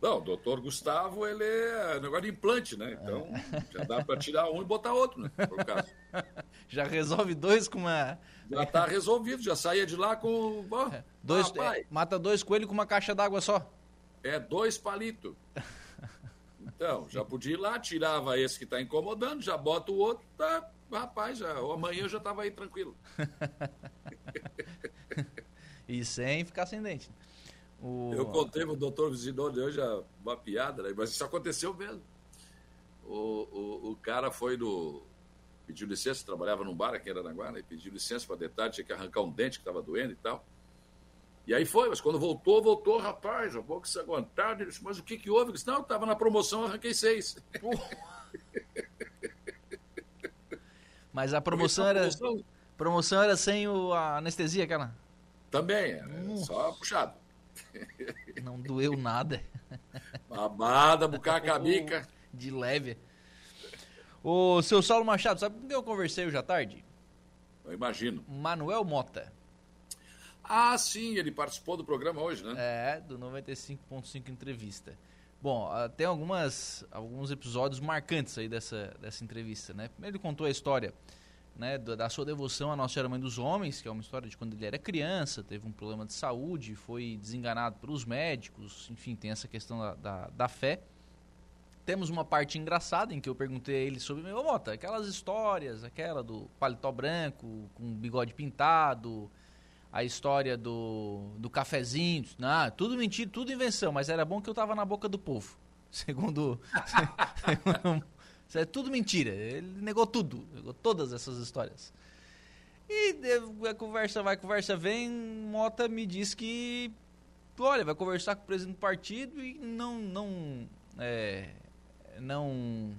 Não, o doutor Gustavo, ele é negócio de implante, né? Então, já dá para tirar um e botar outro, né? Por caso. Já resolve dois com uma. Já tá resolvido, já saía de lá com... ó, Dois, rapaz, é, mata dois coelhos com uma caixa d'água só. é dois palitos. Então, já podia ir lá, tirava esse que está incomodando, já bota o outro, tá, rapaz, já, amanhã eu já estava aí tranquilo. e sem ficar sem dente. O... Eu contei para o doutor Visidone hoje uma piada, né? mas isso aconteceu mesmo. O, o, o cara foi no. pediu licença, trabalhava num bar aqui em Aranaguá, né? pediu licença para detalhe, tinha que arrancar um dente que estava doendo e tal. E aí foi, mas quando voltou, voltou, rapaz, boca se aguentar. Ele disse, mas o que, que houve? Ele disse, não, estava na promoção, arranquei seis. mas a promoção era. Promoção... promoção era sem o, a anestesia, aquela? Também, era só puxado. Não doeu nada. Babada, bucaca, bica. De leve. Ô, seu Saulo Machado, sabe com quem eu conversei hoje à tarde? Eu imagino. Manuel Mota. Ah, sim, ele participou do programa hoje, né? É, do 95.5 Entrevista. Bom, ah, tem algumas, alguns episódios marcantes aí dessa, dessa entrevista, né? Primeiro ele contou a história né, da sua devoção à Nossa Senhora Mãe dos Homens, que é uma história de quando ele era criança, teve um problema de saúde, foi desenganado pelos médicos, enfim, tem essa questão da, da, da fé. Temos uma parte engraçada em que eu perguntei a ele sobre, meu Mota, aquelas histórias, aquela do paletó branco, com bigode pintado, a história do, do cafezinho. Não, tudo mentira, tudo invenção, mas era bom que eu tava na boca do povo. Segundo. segundo isso é tudo mentira. Ele negou tudo, negou todas essas histórias. E a conversa vai, a conversa vem, Mota me diz que, olha, vai conversar com o presidente do partido e não, não, é, não,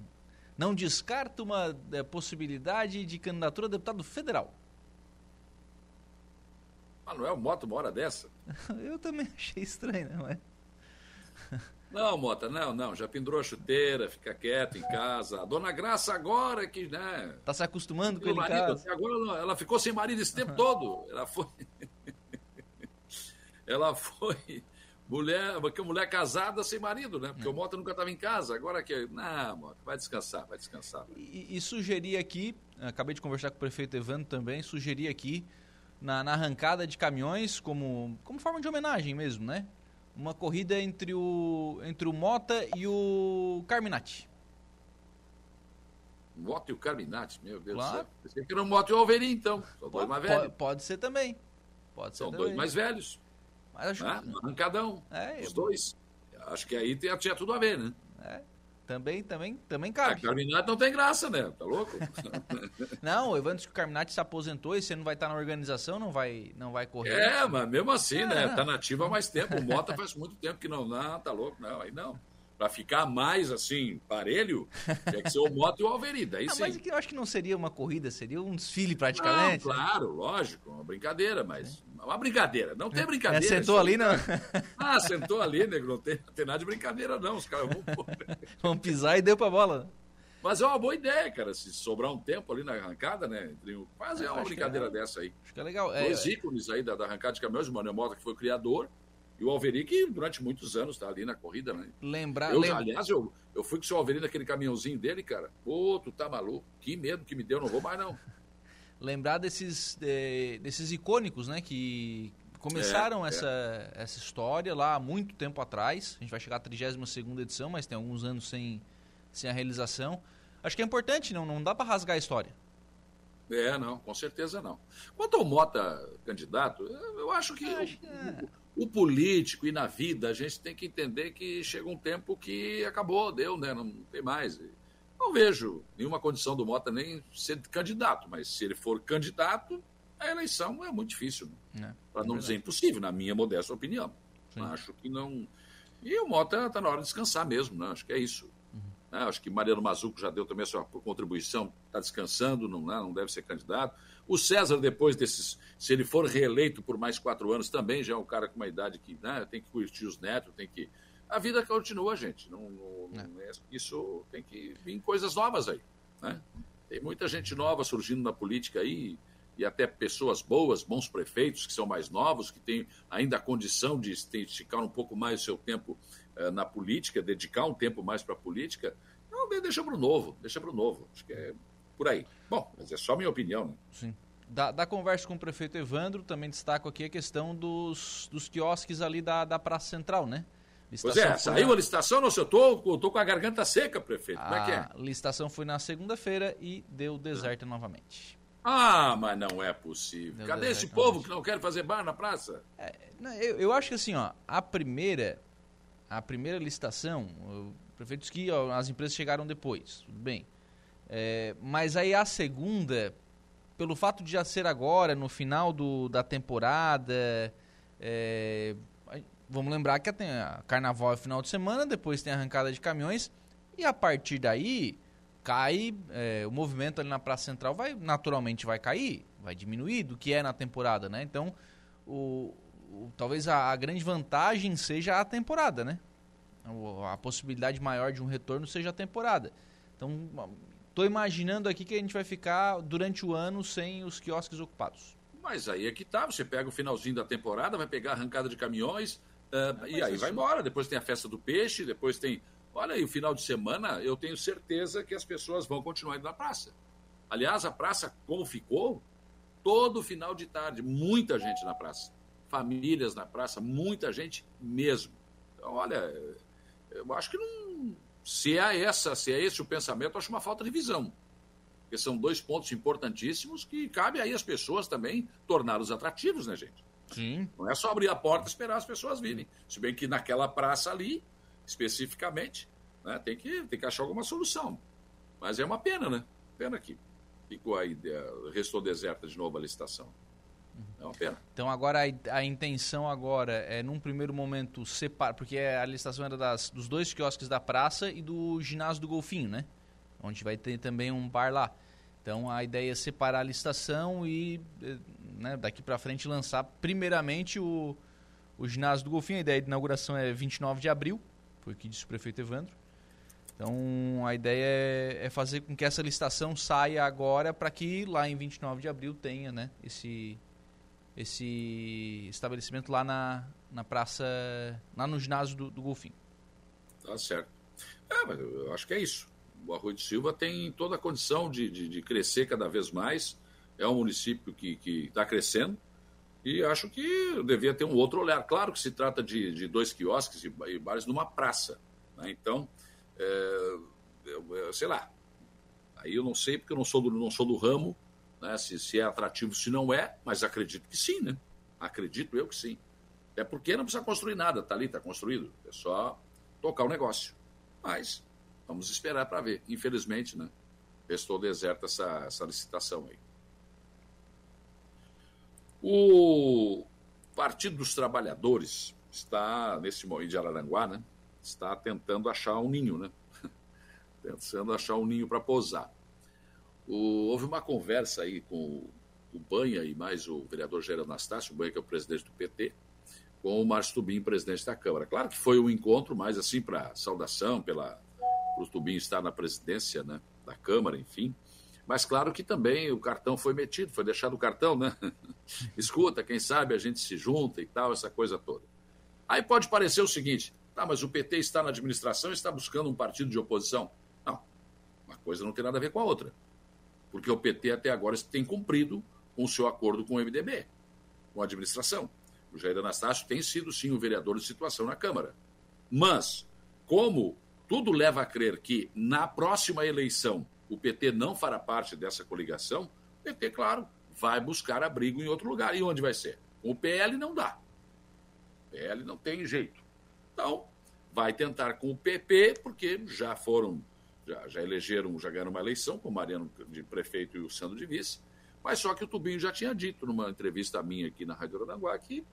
não descarta uma é, possibilidade de candidatura a deputado federal. Manuel Mota uma hora dessa? Eu também achei estranho, não é? Não, Mota, não, não. Já pendurou a chuteira, fica quieto em casa. A dona Graça agora que, né? Tá se acostumando com ele marido, casa. Agora não, ela ficou sem marido esse tempo todo. Ela foi. ela foi mulher, porque mulher casada sem marido, né? Porque é. o Mota nunca estava em casa. Agora que. Não, Mota, vai descansar, vai descansar. E, e sugeri aqui, acabei de conversar com o prefeito Evandro também, sugeri aqui na, na, arrancada de caminhões como, como forma de homenagem mesmo, né? Uma corrida entre o, entre o Mota e o Carminati. Mota e o Carminati, meu Deus claro. do céu. Pensei que era o Mota e o Alveri, então. São dois mais velhos. Pode, pode ser também. Pode São ser dois mais velhos. Mas acho né? Arrancadão. É, os eu... dois. Acho que aí tinha, tinha tudo a ver, né? É. Também, também, também cabe. A Carminati não tem graça, né? Tá louco? não, o Evandro que o Carminati se aposentou e você não vai estar na organização, não vai, não vai correr. É, mas mesmo assim, é, né? Tá nativo há mais tempo. O Mota faz muito tempo que não. Não, tá louco, não. Aí não para ficar mais assim, parelho, tem que ser o Moto e o Alverida. Sim. Mas é que eu acho que não seria uma corrida, seria um desfile praticamente. Não, claro, lógico, uma brincadeira, mas. É. Uma brincadeira, não tem brincadeira. É, sentou ali, não? Ah, sentou ali, nego, não tem, não tem nada de brincadeira, não. Os caras vão. vão pisar e deu pra bola. Mas é uma boa ideia, cara, se sobrar um tempo ali na arrancada, né? Fazer é uma brincadeira é dessa aí. Acho que é legal. Dois é, ícones aí da, da arrancada de caminhões, o Manuel Mota, que foi o criador, e o Alveri, que durante muitos anos está ali na corrida, né? Lembrar. Eu, lembra... Aliás, eu, eu fui com o seu Alveri naquele caminhãozinho dele, cara. Pô, tu tá maluco? Que medo que me deu, não vou mais não. Lembrar desses, de, desses icônicos, né? Que começaram é, essa, é. essa história lá há muito tempo atrás. A gente vai chegar à 32 edição, mas tem alguns anos sem, sem a realização. Acho que é importante, não, não dá para rasgar a história. É, não, com certeza não. Quanto ao Mota candidato, eu acho que, eu acho que é o político e na vida a gente tem que entender que chega um tempo que acabou, deu, né? Não tem mais. Não vejo nenhuma condição do Mota nem ser candidato, mas se ele for candidato, a eleição é muito difícil. Né? É, Para não é dizer impossível, na minha modesta opinião. Sim. Acho que não. E o Mota está na hora de descansar mesmo, né? Acho que é isso. Uhum. Né? Acho que Mariano Mazuco já deu também a sua contribuição, está descansando, não, né? não deve ser candidato. O César, depois desses, se ele for reeleito por mais quatro anos, também já é um cara com uma idade que né, tem que curtir os netos, tem que. A vida continua, gente. Não, não, não é. isso tem que vir coisas novas aí. Né? Tem muita gente nova surgindo na política aí, e até pessoas boas, bons prefeitos que são mais novos, que têm ainda a condição de esticar um pouco mais o seu tempo eh, na política, dedicar um tempo mais para a política. Não, deixa para o novo, deixa para o novo. Acho que é por aí. Bom, mas é só minha opinião, né? Sim. Da, da, conversa com o prefeito Evandro, também destaco aqui a questão dos, dos quiosques ali da, da Praça Central, né? Pois é, saiu na... a licitação, não, eu tô, eu tô com a garganta seca, prefeito. Como é que é? A licitação foi na segunda-feira e deu deserto novamente. Ah, mas não é possível. Deu Cadê esse povo novamente. que não quer fazer bar na praça? É, não, eu, eu acho que assim, ó, a primeira, a primeira licitação, o prefeito disse que ó, as empresas chegaram depois, tudo bem. É, mas aí a segunda, pelo fato de já ser agora, no final do, da temporada, é, vamos lembrar que tem a carnaval é final de semana, depois tem a arrancada de caminhões e a partir daí cai é, o movimento ali na Praça Central vai naturalmente vai cair, vai diminuir do que é na temporada, né? Então o, o talvez a, a, grande vantagem seja a temporada, né? A possibilidade maior de um retorno seja a temporada. Então estou imaginando aqui que a gente vai ficar durante o ano sem os quiosques ocupados. Mas aí é que tá, você pega o finalzinho da temporada, vai pegar a arrancada de caminhões, Uh, e aí isso... vai embora. Depois tem a festa do peixe, depois tem. Olha aí, o final de semana, eu tenho certeza que as pessoas vão continuar indo na praça. Aliás, a praça, como ficou, todo final de tarde, muita gente na praça. Famílias na praça, muita gente mesmo. Então, olha, eu acho que não. Se é, essa, se é esse o pensamento, acho uma falta de visão. Porque são dois pontos importantíssimos que cabe aí as pessoas também torná-los atrativos, né, gente? Sim. Não é só abrir a porta e esperar as pessoas virem. Se bem que naquela praça ali, especificamente, né, tem, que, tem que achar alguma solução. Mas é uma pena, né? Pena que ficou aí, restou deserta de novo a licitação. É uma pena. Então agora a, a, intenção agora é num primeiro momento separar, porque a licitação era das, dos dois quiosques da praça e do ginásio do Golfinho, né? Onde vai ter também um bar lá. Então a ideia é separar a licitação e eh, né, daqui para frente lançar primeiramente o, o ginásio do Golfinho. A ideia de inauguração é 29 de abril, foi o que disse o prefeito Evandro. Então a ideia é, é fazer com que essa licitação saia agora para que lá em 29 de abril tenha né, esse, esse estabelecimento lá na, na praça, lá no ginásio do, do Golfinho. Tá certo. É, mas eu acho que é isso. O Arroio de Silva tem toda a condição de, de, de crescer cada vez mais é um município que está crescendo e acho que devia ter um outro olhar. Claro que se trata de, de dois quiosques e, e bares numa praça. Né? Então, é, é, sei lá, aí eu não sei porque eu não sou do, não sou do ramo, né? se, se é atrativo, se não é, mas acredito que sim, né? Acredito eu que sim. É porque não precisa construir nada, tá ali, está construído. É só tocar o negócio. Mas vamos esperar para ver. Infelizmente, né? Restou deserta essa, essa licitação aí. O Partido dos Trabalhadores está, nesse momento de Araranguá, né, está tentando achar um ninho, né? Tentando achar um ninho para pousar. O, houve uma conversa aí com o Banha e mais o vereador Jair Anastácio, o Banha que é o presidente do PT, com o Márcio Tubim, presidente da Câmara. Claro que foi um encontro mais assim para saudação, pela o Tubim estar na presidência né, da Câmara, enfim. Mas claro que também o cartão foi metido, foi deixado o cartão, né? Escuta, quem sabe a gente se junta e tal, essa coisa toda. Aí pode parecer o seguinte: tá, mas o PT está na administração e está buscando um partido de oposição. Não, uma coisa não tem nada a ver com a outra. Porque o PT até agora tem cumprido com o seu acordo com o MDB, com a administração. O Jair Anastácio tem sido, sim, o vereador de situação na Câmara. Mas, como tudo leva a crer que na próxima eleição o PT não fará parte dessa coligação, o PT, claro, vai buscar abrigo em outro lugar. E onde vai ser? O PL não dá. O PL não tem jeito. Então, vai tentar com o PP, porque já foram, já, já elegeram, já ganharam uma eleição com o Mariano de prefeito e o Sandro de vice. Mas só que o Tubinho já tinha dito numa entrevista minha aqui na Rádio Aranguá que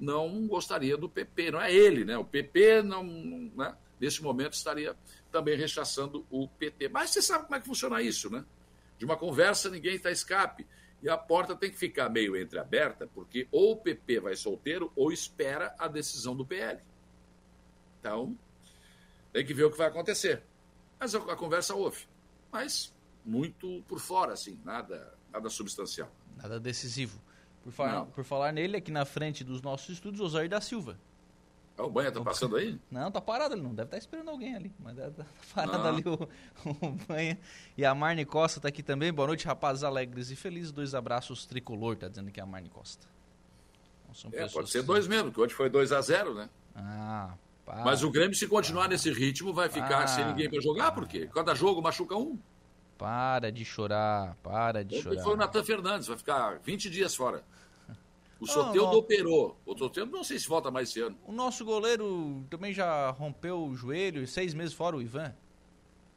não gostaria do PP. Não é ele, né? O PP não, né? nesse momento estaria também rechaçando o PT. Mas você sabe como é que funciona isso, né? De uma conversa ninguém está escape. E a porta tem que ficar meio entreaberta, porque ou o PP vai solteiro ou espera a decisão do PL. Então, tem que ver o que vai acontecer. Mas a, a conversa houve. Mas muito por fora, assim, nada, nada substancial. Nada decisivo. Por falar, por falar nele, aqui na frente dos nossos estúdios, Osório da Silva. Ah, o Banha tá passando aí? Não, tá parado ali, não. Deve estar tá esperando alguém ali. Mas tá parado ali o, o Banha. E a Marne Costa tá aqui também. Boa noite, rapazes alegres e felizes. Dois abraços tricolor, tá dizendo que é a Marne Costa. Então, é, pode ser dois mesmo, que hoje foi 2 a 0 né? Ah, Mas o Grêmio, se continuar para. nesse ritmo, vai ficar para. sem ninguém para jogar, por quê? Cada jogo machuca um. Para de chorar, para de chorar. Foi o Natan Fernandes, vai ficar 20 dias fora. O Soteldo operou. O Soteldo não sei se volta mais esse ano. O nosso goleiro também já rompeu o joelho, seis meses fora o Ivan.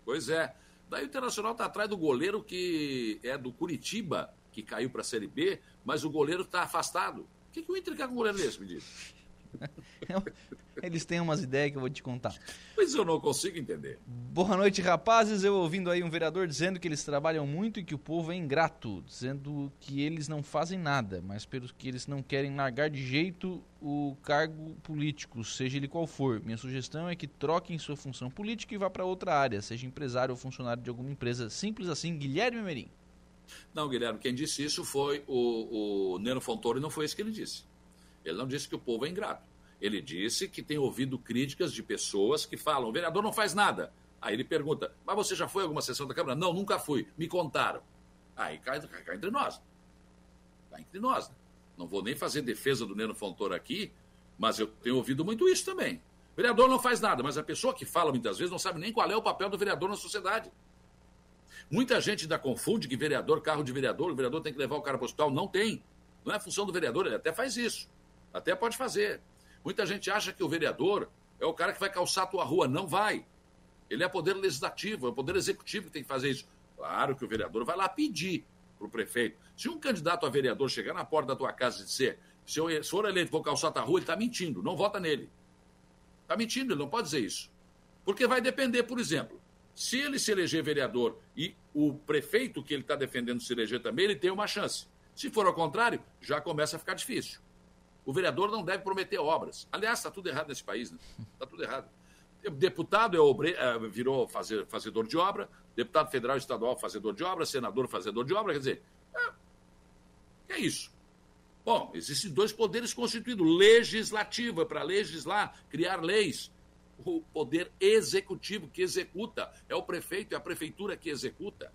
Pois é. Daí o Internacional está atrás do goleiro que é do Curitiba, que caiu para a Série B, mas o goleiro está afastado. O que, que o Inter quer com um goleiro desse, me diz? Eles têm umas ideias que eu vou te contar. Pois eu não consigo entender. Boa noite, rapazes. Eu ouvindo aí um vereador dizendo que eles trabalham muito e que o povo é ingrato, dizendo que eles não fazem nada, mas pelos que eles não querem largar de jeito o cargo político, seja ele qual for. Minha sugestão é que troquem sua função política e vá para outra área, seja empresário ou funcionário de alguma empresa. Simples assim, Guilherme Merim. Não, Guilherme, quem disse isso foi o, o Neno Fontoura e não foi isso que ele disse. Ele não disse que o povo é ingrato. Ele disse que tem ouvido críticas de pessoas que falam: o vereador não faz nada. Aí ele pergunta: mas você já foi a alguma sessão da Câmara? Não, nunca fui. Me contaram. Aí cai, cai, cai entre nós. Cai entre nós. Né? Não vou nem fazer defesa do Neno Fontoura aqui, mas eu tenho ouvido muito isso também. O vereador não faz nada, mas a pessoa que fala muitas vezes não sabe nem qual é o papel do vereador na sociedade. Muita gente ainda confunde que vereador, carro de vereador, o vereador tem que levar o cara para o hospital. Não tem. Não é função do vereador, ele até faz isso. Até pode fazer. Muita gente acha que o vereador é o cara que vai calçar a tua rua. Não vai. Ele é poder legislativo, é o poder executivo que tem que fazer isso. Claro que o vereador vai lá pedir para o prefeito. Se um candidato a vereador chegar na porta da tua casa e dizer se eu for eleito vou calçar a tua rua, ele está mentindo. Não vota nele. Está mentindo, ele não pode dizer isso. Porque vai depender, por exemplo, se ele se eleger vereador e o prefeito que ele está defendendo se eleger também, ele tem uma chance. Se for ao contrário, já começa a ficar difícil. O vereador não deve prometer obras. Aliás, está tudo errado nesse país, né? Está tudo errado. Deputado é obre... É, virou fazer, fazedor de obra, deputado federal e estadual fazedor de obra, senador fazedor de obra, quer dizer, é, é isso. Bom, existem dois poderes constituídos: legislativo, é para legislar, criar leis. O poder executivo que executa é o prefeito, é a prefeitura que executa.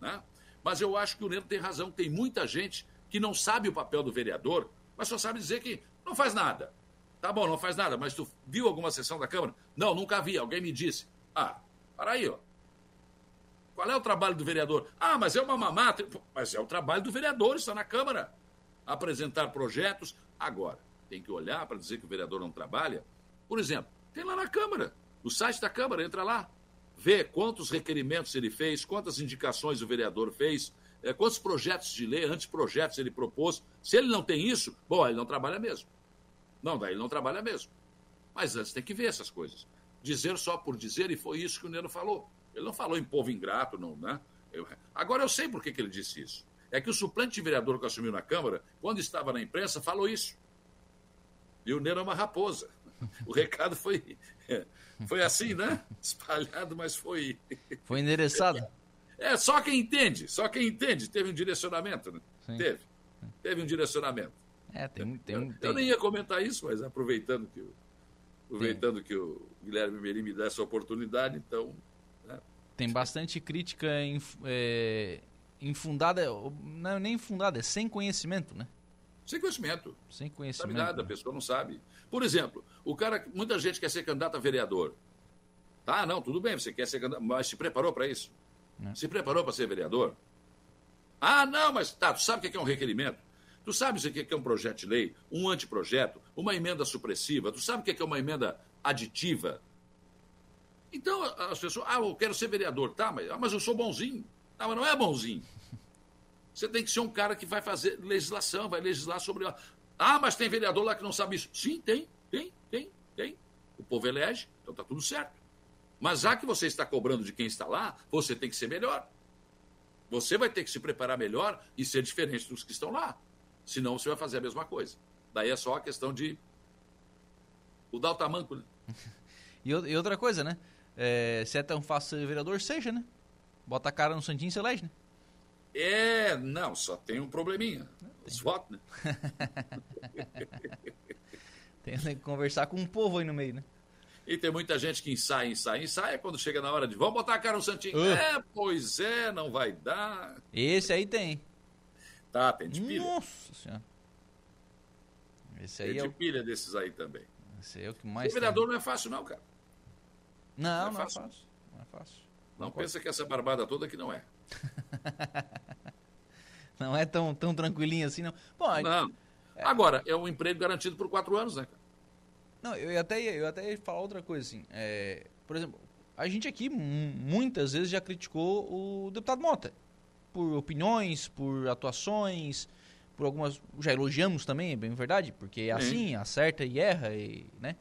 Né? Mas eu acho que o Neno tem razão, tem muita gente que não sabe o papel do vereador, mas só sabe dizer que não faz nada. Tá bom, não faz nada, mas tu viu alguma sessão da Câmara? Não, nunca vi, alguém me disse. Ah, para aí, ó. Qual é o trabalho do vereador? Ah, mas é uma mamata. Mas é o trabalho do vereador, está na Câmara. Apresentar projetos. Agora, tem que olhar para dizer que o vereador não trabalha. Por exemplo, tem lá na Câmara, no site da Câmara, entra lá. Vê quantos requerimentos ele fez, quantas indicações o vereador fez, é, quantos projetos de lei, anteprojetos ele propôs. Se ele não tem isso, bom, ele não trabalha mesmo. Não, daí ele não trabalha mesmo. Mas antes tem que ver essas coisas. Dizer só por dizer, e foi isso que o Neno falou. Ele não falou em povo ingrato, não, né? Eu, agora eu sei por que, que ele disse isso. É que o suplente vereador que assumiu na Câmara, quando estava na imprensa, falou isso. E o Neno é uma raposa. O recado foi, foi assim, né? Espalhado, mas foi. Foi endereçado. É, só quem entende, só quem entende. Teve um direcionamento, né? Teve. Teve um direcionamento. É, tem, tem, eu, tem. eu nem ia comentar isso, mas aproveitando que, aproveitando que o Guilherme Merim me dá essa oportunidade, então. Né? Tem bastante crítica é, infundada, não é nem infundada, é sem conhecimento, né? Sem conhecimento. Sem conhecimento. Não sabe nada, né? a pessoa não sabe. Por exemplo, o cara, muita gente quer ser candidato a vereador. Tá, não, tudo bem, você quer ser candidato, mas se preparou para isso? É. Se preparou para ser vereador? Ah, não, mas tá, tu sabe o que é um requerimento? Tu sabe o que é um projeto de lei, um anteprojeto, uma emenda supressiva? Tu sabe o que é uma emenda aditiva? Então, as pessoas, ah, eu quero ser vereador, tá, mas, ah, mas eu sou bonzinho. Ah, mas não é bonzinho. Você tem que ser um cara que vai fazer legislação, vai legislar sobre. Ah, mas tem vereador lá que não sabe isso. Sim, tem, tem, tem, tem. O povo elege, então tá tudo certo. Mas já que você está cobrando de quem está lá, você tem que ser melhor. Você vai ter que se preparar melhor e ser diferente dos que estão lá. Senão você vai fazer a mesma coisa. Daí é só a questão de mudar o tamanco. Né? e, outra coisa, né? É, se é tão fácil ser vereador, seja, né? Bota a cara no Santinho e elege, né? É, não, só tem um probleminha. Os votos, né? tem que conversar com o povo aí no meio, né? E tem muita gente que ensaia, ensaia, ensaia, quando chega na hora de vamos botar a cara no Santinho. Uh. É, pois é, não vai dar. Esse aí tem. Tá, tem de pilha. Nossa senhora. Esse aí tem é de pilha desses aí também. Esse é o que mais. O vereador não é fácil, não, cara. Não, não, não é, fácil. fácil. Não é fácil. Não, não pensa que essa barbada toda que não é. não é tão, tão tranquilinho assim, não. Bom, não. É... Agora, é um emprego garantido por quatro anos, né, cara? Não, eu até, eu até ia falar outra coisa, assim. É, por exemplo, a gente aqui muitas vezes já criticou o deputado Mota. Por opiniões, por atuações, por algumas. Já elogiamos também, é bem verdade, porque é assim, acerta e erra, e, né?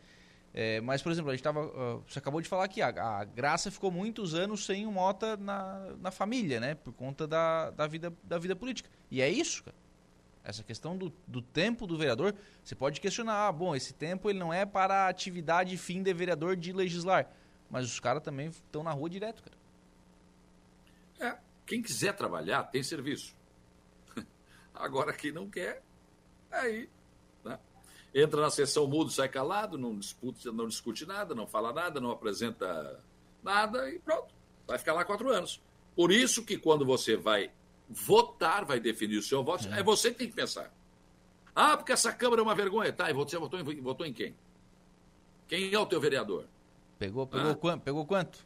É, mas, por exemplo, a gente tava. Uh, você acabou de falar que a, a, Graça ficou muitos anos sem o Mota na, na família, né? Por conta da, da, vida, da vida política. E é isso, cara. Essa questão do, do tempo do vereador, você pode questionar, ah, bom, esse tempo ele não é para a atividade fim de vereador de legislar. Mas os caras também estão na rua direto, cara. É, quem quiser trabalhar tem serviço. Agora quem não quer, aí entra na sessão mudo, sai calado, não discute, não discute nada, não fala nada, não apresenta nada e pronto. Vai ficar lá quatro anos. Por isso que quando você vai votar, vai definir o seu voto, é, é você que tem que pensar. Ah, porque essa Câmara é uma vergonha. Tá, e você votou em, votou em quem? Quem é o teu vereador? Pegou, pegou, ah. quanto, pegou quanto?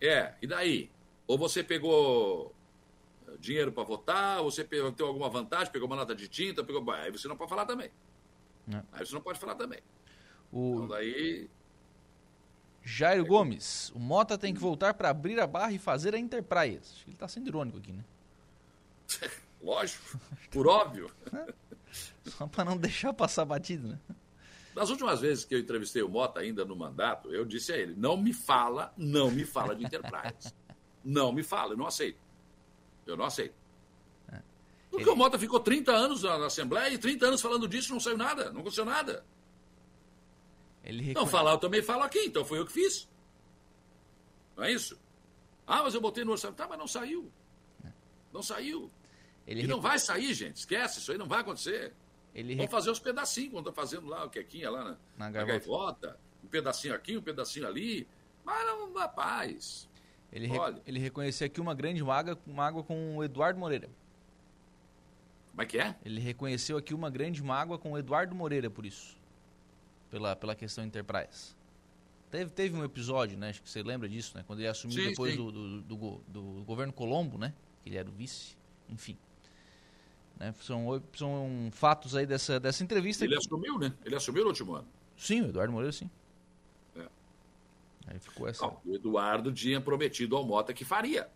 É, e daí? Ou você pegou dinheiro para votar, ou você pegou, tem alguma vantagem, pegou uma nota de tinta, pegou. Aí você não pode falar também. É. Aí você não pode falar também. O... Então daí. Jairo é... Gomes, o Mota tem que voltar para abrir a barra e fazer a Enterprise. Acho que ele está sendo irônico aqui, né? Lógico, por óbvio. Só para não deixar passar batido, né? Das últimas vezes que eu entrevistei o Mota, ainda no mandato, eu disse a ele: não me fala, não me fala de Enterprise. não me fala, eu não aceito. Eu não aceito. Porque ele... o Mota ficou 30 anos na, na, Assembleia e 30 anos falando disso não saiu nada, não aconteceu nada. Ele Não, falar eu também falo aqui, então foi eu que fiz. Não é isso? Ah, mas eu botei no orçamento. Tá, mas não saiu. Não saiu. Ele e não vai sair, gente. Esquece, isso aí não vai acontecer. Ele Vamos fazer os pedacinhos, quando está fazendo lá o quequinha lá na, na, na gaivota. Um pedacinho aqui, um pedacinho ali. Mas não, rapaz. Ele, Olha. ele reconheceu aqui uma grande mágoa, mágoa com o Eduardo Moreira. Como é que é? Ele reconheceu aqui uma grande mágoa com o Eduardo Moreira por isso. Pela, pela questão Enterprise. Teve, teve um episódio, né? Acho que você lembra disso, né? Quando ele assumiu sim, depois sim. Do, do, do, do, governo Colombo, né? Que ele era o vice. Enfim. Né? São, são fatos aí dessa, dessa entrevista. Ele que... assumiu, né? Ele assumiu no último ano. Sim, o Eduardo Moreira, sim. É. Aí ficou essa. Não, o Eduardo tinha prometido ao Mota que faria.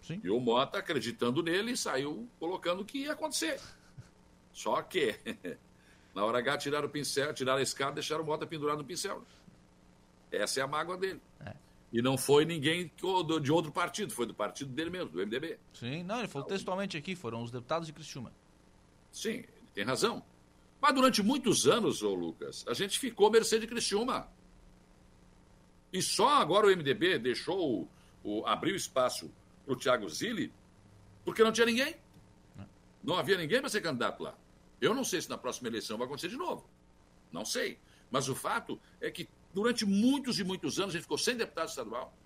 Sim. E o Mota, acreditando nele, saiu colocando o que ia acontecer. Só que, na hora H, tiraram o pincel, tiraram a escada, deixaram o Mota pendurado no pincel. Essa é a mágoa dele. É. E não foi ninguém de outro partido, foi do partido dele mesmo, do MDB. Sim, não, ele falou textualmente aqui, foram os deputados de Criciúma. Sim, ele tem razão. Mas durante muitos anos, ô Lucas, a gente ficou mercê de Criciúma. E só agora o MDB deixou, o, o abriu espaço para o Thiago Zilli, porque não tinha ninguém. Não havia ninguém para ser candidato lá. Eu não sei se na próxima eleição vai acontecer de novo. Não sei. Mas o fato é que durante muitos e muitos anos gente ficou sem deputado estadual,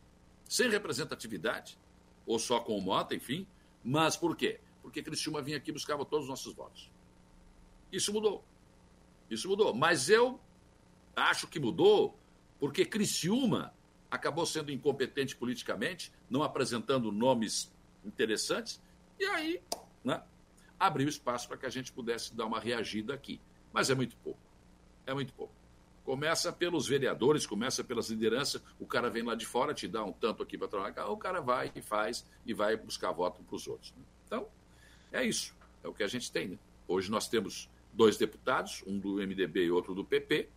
sem representatividade, ou só com o Mota, enfim. Mas por quê? Porque Criciúma vinha aqui e buscava todos os nossos votos. Isso mudou. Isso mudou. Mas eu acho que mudou porque Criciúma acabou sendo incompetente politicamente, não apresentando nomes interessantes, e aí né, abriu espaço para que a gente pudesse dar uma reagida aqui. Mas é muito pouco. É muito pouco. Começa pelos vereadores, começa pelas lideranças, o cara vem lá de fora, te dá um tanto aqui para trabalhar, o cara vai e faz e vai buscar voto para os outros. Né? Então, é isso. É o que a gente tem. Né? Hoje nós temos dois deputados, um do MDB e outro do PP,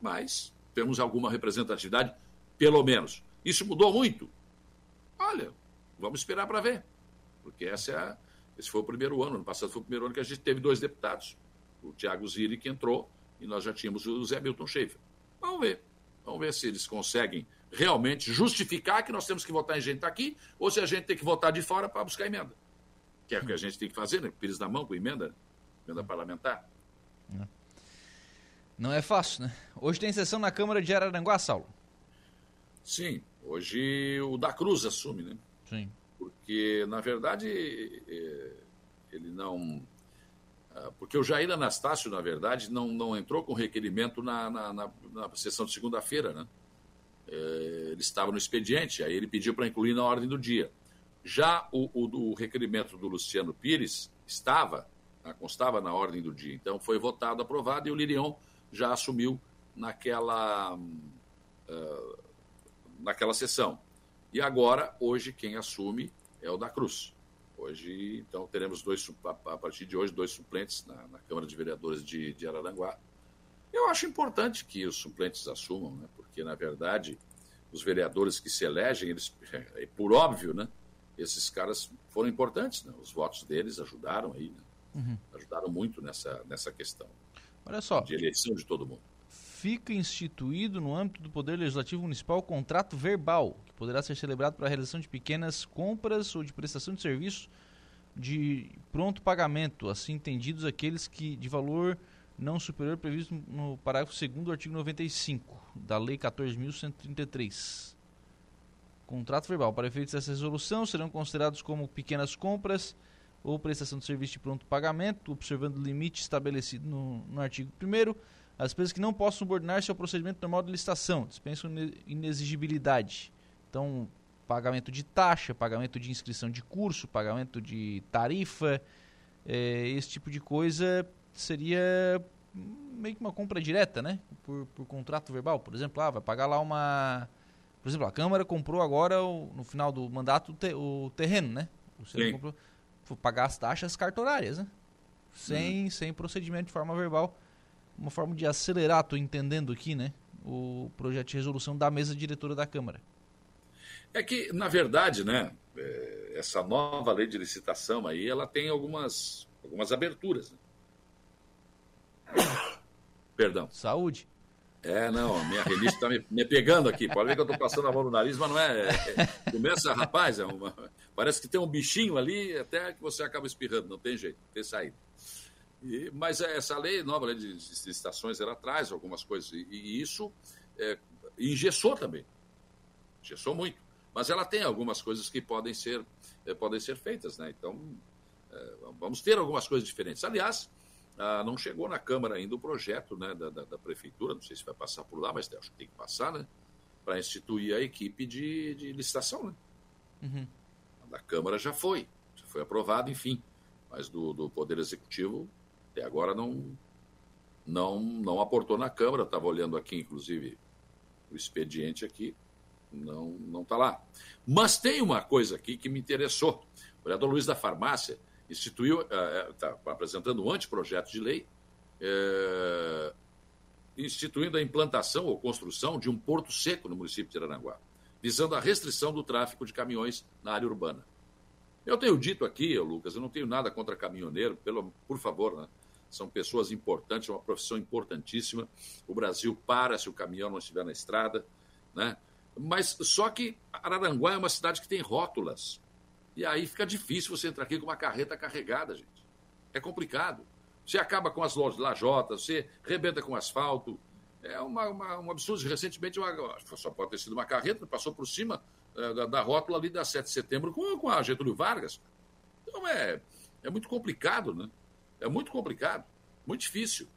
mas temos alguma representatividade pelo menos. Isso mudou muito? Olha, vamos esperar para ver. Porque essa é a, esse foi o primeiro ano. Ano passado foi o primeiro ano que a gente teve dois deputados. O Tiago Zilli, que entrou, e nós já tínhamos o Zé Milton Schaefer. Vamos ver. Vamos ver se eles conseguem realmente justificar que nós temos que votar em gente tá aqui, ou se a gente tem que votar de fora para buscar emenda. Que é o que a gente tem que fazer, né? Pires na mão com emenda, emenda parlamentar. Não é fácil, né? Hoje tem sessão na Câmara de Araranguá, Saulo. Sim, hoje o da Cruz assume, né? Sim. Porque, na verdade, é, ele não. Ah, porque o Jair Anastácio, na verdade, não, não entrou com requerimento na, na, na, na sessão de segunda-feira, né? É, ele estava no expediente, aí ele pediu para incluir na ordem do dia. Já o, o, o requerimento do Luciano Pires estava, né, constava na ordem do dia. Então foi votado, aprovado, e o Lirion já assumiu naquela, uh, naquela sessão. E agora, hoje, quem assume é o da Cruz. Hoje, então, teremos dois, a partir de hoje, dois suplentes na, na Câmara de Vereadores de, de Araranguá. Eu acho importante que os suplentes assumam, né? porque, na verdade, os vereadores que se elegem, eles, é, por óbvio, né? esses caras foram importantes. Né? Os votos deles ajudaram aí, né? uhum. ajudaram muito nessa, nessa questão. Olha só. De eleição de todo mundo. Fica instituído no âmbito do Poder Legislativo Municipal o contrato verbal, que poderá ser celebrado para a realização de pequenas compras ou de prestação de serviços de pronto pagamento, assim entendidos aqueles que de valor não superior previsto no parágrafo 2 do artigo 95 da Lei 14.133. Contrato verbal. Para efeitos dessa resolução, serão considerados como pequenas compras ou prestação de serviço de pronto pagamento, observando o limite estabelecido no, no artigo 1 as despesas que não possam subordinar-se ao procedimento normal de licitação, dispensam inexigibilidade. Então, pagamento de taxa, pagamento de inscrição de curso, pagamento de tarifa, é, esse tipo de coisa seria meio que uma compra direta, né? Por, por contrato verbal. Por exemplo, ah, vai pagar lá uma. Por exemplo, a Câmara comprou agora, no final do mandato, o terreno, né? Você comprou pagar as taxas cartorárias, né? Sem, uhum. sem procedimento de forma verbal. Uma forma de acelerar, estou entendendo aqui, né? O projeto de resolução da mesa diretora da Câmara. É que, na verdade, né? É, essa nova lei de licitação aí, ela tem algumas, algumas aberturas. Né? Perdão. Saúde. É, não, a minha rinite está me, me, pegando aqui. Pode ver que eu estou passando a mão no nariz, mas não é. é, é começa, rapaz, é uma, parece que tem um bichinho ali, até que você acaba espirrando, não tem jeito, tem saída. E, mas essa lei, nova lei de licitações, ela traz algumas coisas, e, e isso é, engessou também. Engessou muito. Mas ela tem algumas coisas que podem ser, é, podem ser feitas, né? Então, é, vamos ter algumas coisas diferentes. Aliás, ah, não chegou na Câmara ainda o projeto né, da, da, da, Prefeitura, não sei se vai passar por lá, mas acho que tem que passar, né? Para instituir a equipe de, de licitação, né? Uhum. Da Câmara já foi, já foi aprovado, enfim. Mas do, do Poder Executivo, até agora não, não, não aportou na Câmara. Estava olhando aqui, inclusive, o expediente aqui, não não está lá. Mas tem uma coisa aqui que me interessou. O vereador Luiz da Farmácia instituiu, está uh, apresentando um anteprojeto de lei, uh, instituindo a implantação ou construção de um porto seco no município de Aranguá, visando a restrição do tráfego de caminhões na área urbana. Eu tenho dito aqui, Lucas, eu não tenho nada contra caminhoneiro, pelo, por favor, né? São pessoas importantes, é uma profissão importantíssima. O Brasil para se o caminhão não estiver na estrada, né? Mas só que Araranguá é uma cidade que tem rótulas. E aí fica difícil você entrar aqui com uma carreta carregada, gente. É complicado. Você acaba com as lajotas, você rebenta com asfalto. É uma, uma, um absurdo. Recentemente, uma, só pode ter sido uma carreta, passou por cima uh, da, da, rótula ali da 7 de setembro com, com a Getúlio Vargas. Então é, é muito complicado, né? É muito complicado, muito difícil.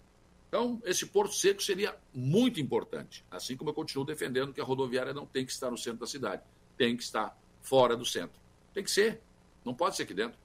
Então, esse porto seco seria muito importante. Assim como eu continuo defendendo que a rodoviária não tem que estar no centro da cidade, tem que estar fora do centro. Tem que ser. Não pode ser aqui dentro.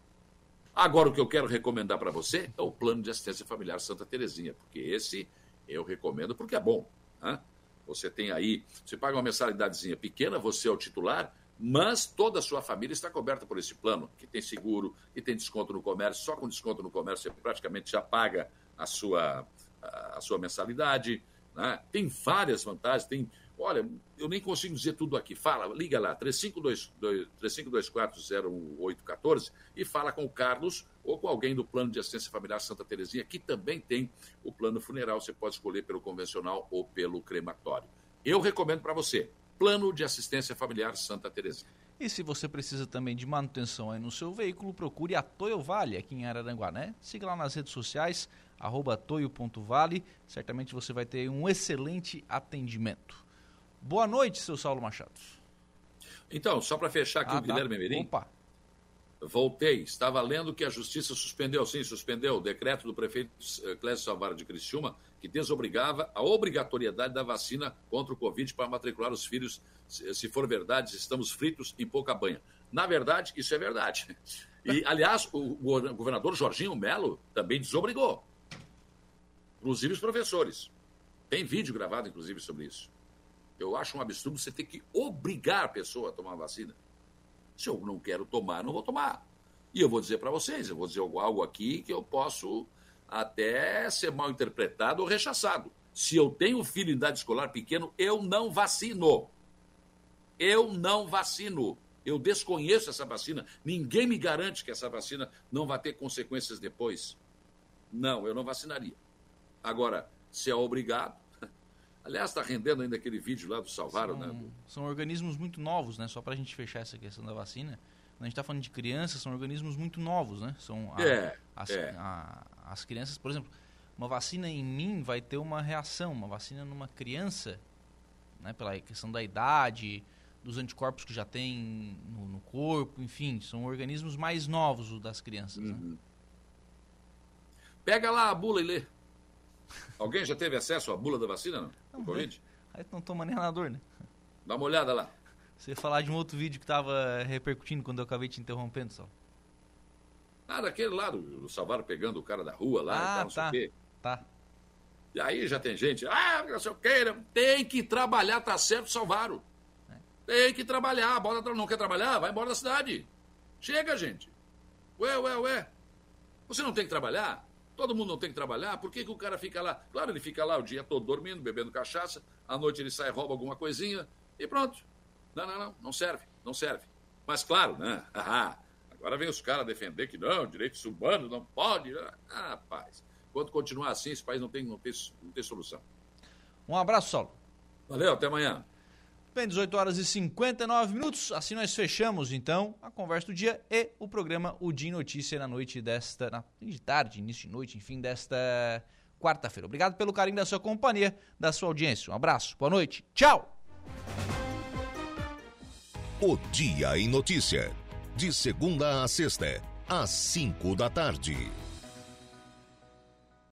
Agora, o que eu quero recomendar para você é o plano de assistência familiar Santa Terezinha, porque esse eu recomendo porque é bom. Né? Você tem aí, você paga uma mensalidadezinha pequena, você é o titular, mas toda a sua família está coberta por esse plano, que tem seguro, que tem desconto no comércio, só com desconto no comércio você praticamente já paga a sua, a sua mensalidade. Né? Tem várias vantagens, tem Olha, eu nem consigo dizer tudo aqui. Fala, liga lá, 3524-0814 e fala com o Carlos ou com alguém do Plano de Assistência Familiar Santa Terezinha, que também tem o plano funeral. Você pode escolher pelo convencional ou pelo crematório. Eu recomendo para você, Plano de Assistência Familiar Santa Terezinha. E se você precisa também de manutenção aí no seu veículo, procure a Toyo Vale aqui em Araranguá, né? Siga lá nas redes sociais, arroba toio.vale. Certamente você vai ter um excelente atendimento. Boa noite, seu Saulo Machado. Então, só para fechar aqui ah, o tá. Guilherme Emerim. Opa. Voltei. Estava lendo que a justiça suspendeu, sim, suspendeu o decreto do prefeito eh, Clésio Salvaro de Criciúma, que desobrigava a obrigatoriedade da vacina contra o Covid para matricular os filhos. Se for verdade, estamos fritos em pouca banha. Na verdade, isso é verdade. E, aliás, o governador Jorginho Melo também desobrigou. Inclusive os professores. Tem vídeo gravado, inclusive, sobre isso. Eu acho um absurdo você ter que obrigar a pessoa a tomar a vacina. Se eu não quero tomar, não vou tomar. E eu vou dizer para vocês, eu vou dizer algo aqui que eu posso até ser mal interpretado ou rechaçado. Se eu tenho filho em idade escolar pequeno, eu não vacino. Eu não vacino. Eu desconheço essa vacina. Ninguém me garante que essa vacina não vai ter consequências depois. Não, eu não vacinaria. Agora, se é obrigado. Aliás, está rendendo ainda aquele vídeo lá do Salvaro, são, né? São organismos muito novos, né? Só para a gente fechar essa questão da vacina. Quando a gente está falando de crianças, são organismos muito novos, né? São a, é, as, é. A, as crianças, por exemplo, uma vacina em mim vai ter uma reação, uma vacina numa criança, né? Pela questão da idade, dos anticorpos que já tem no, no corpo, enfim, são organismos mais novos das crianças. Né? Uhum. Né? Pega lá a bula e lê. Alguém já teve acesso à bula da vacina, não? não Covid? Aí não toma nem na dor, né? Dá uma olhada lá. Você falar de um outro vídeo que estava repercutindo quando eu acabei te interrompendo, só. Ah, daquele lá, do, Salvaro pegando o cara da rua lá ah, e tal, não tá, sei o quê. Tá. E aí já tem gente, ah, não sei o quê, tem que trabalhar, tá certo, Salvaro. É. Tem que trabalhar, bora, não quer trabalhar? Vai embora da cidade. Chega, gente. Ué, ué, ué. Você não tem que trabalhar? Todo mundo não tem que trabalhar, por que, que o cara fica lá? Claro, ele fica lá o dia todo dormindo, bebendo cachaça, à noite ele sai, rouba alguma coisinha e pronto. Não, não, não, não serve, não serve. Mas claro, né? agora vem os caras defender que não, direitos humanos não pode. Ah, rapaz, enquanto continuar assim, esse país não tem, não tem, não tem solução. Um abraço, Saulo. Valeu, até amanhã. Bem, 18 horas e 59 minutos. Assim nós fechamos, então, a conversa do dia e o programa O Dia Notícia na noite desta. Na, de tarde, início de noite, enfim, desta quarta-feira. Obrigado pelo carinho da sua companhia, da sua audiência. Um abraço, boa noite, tchau! O Dia em Notícia. De segunda a sexta, às 5 da tarde.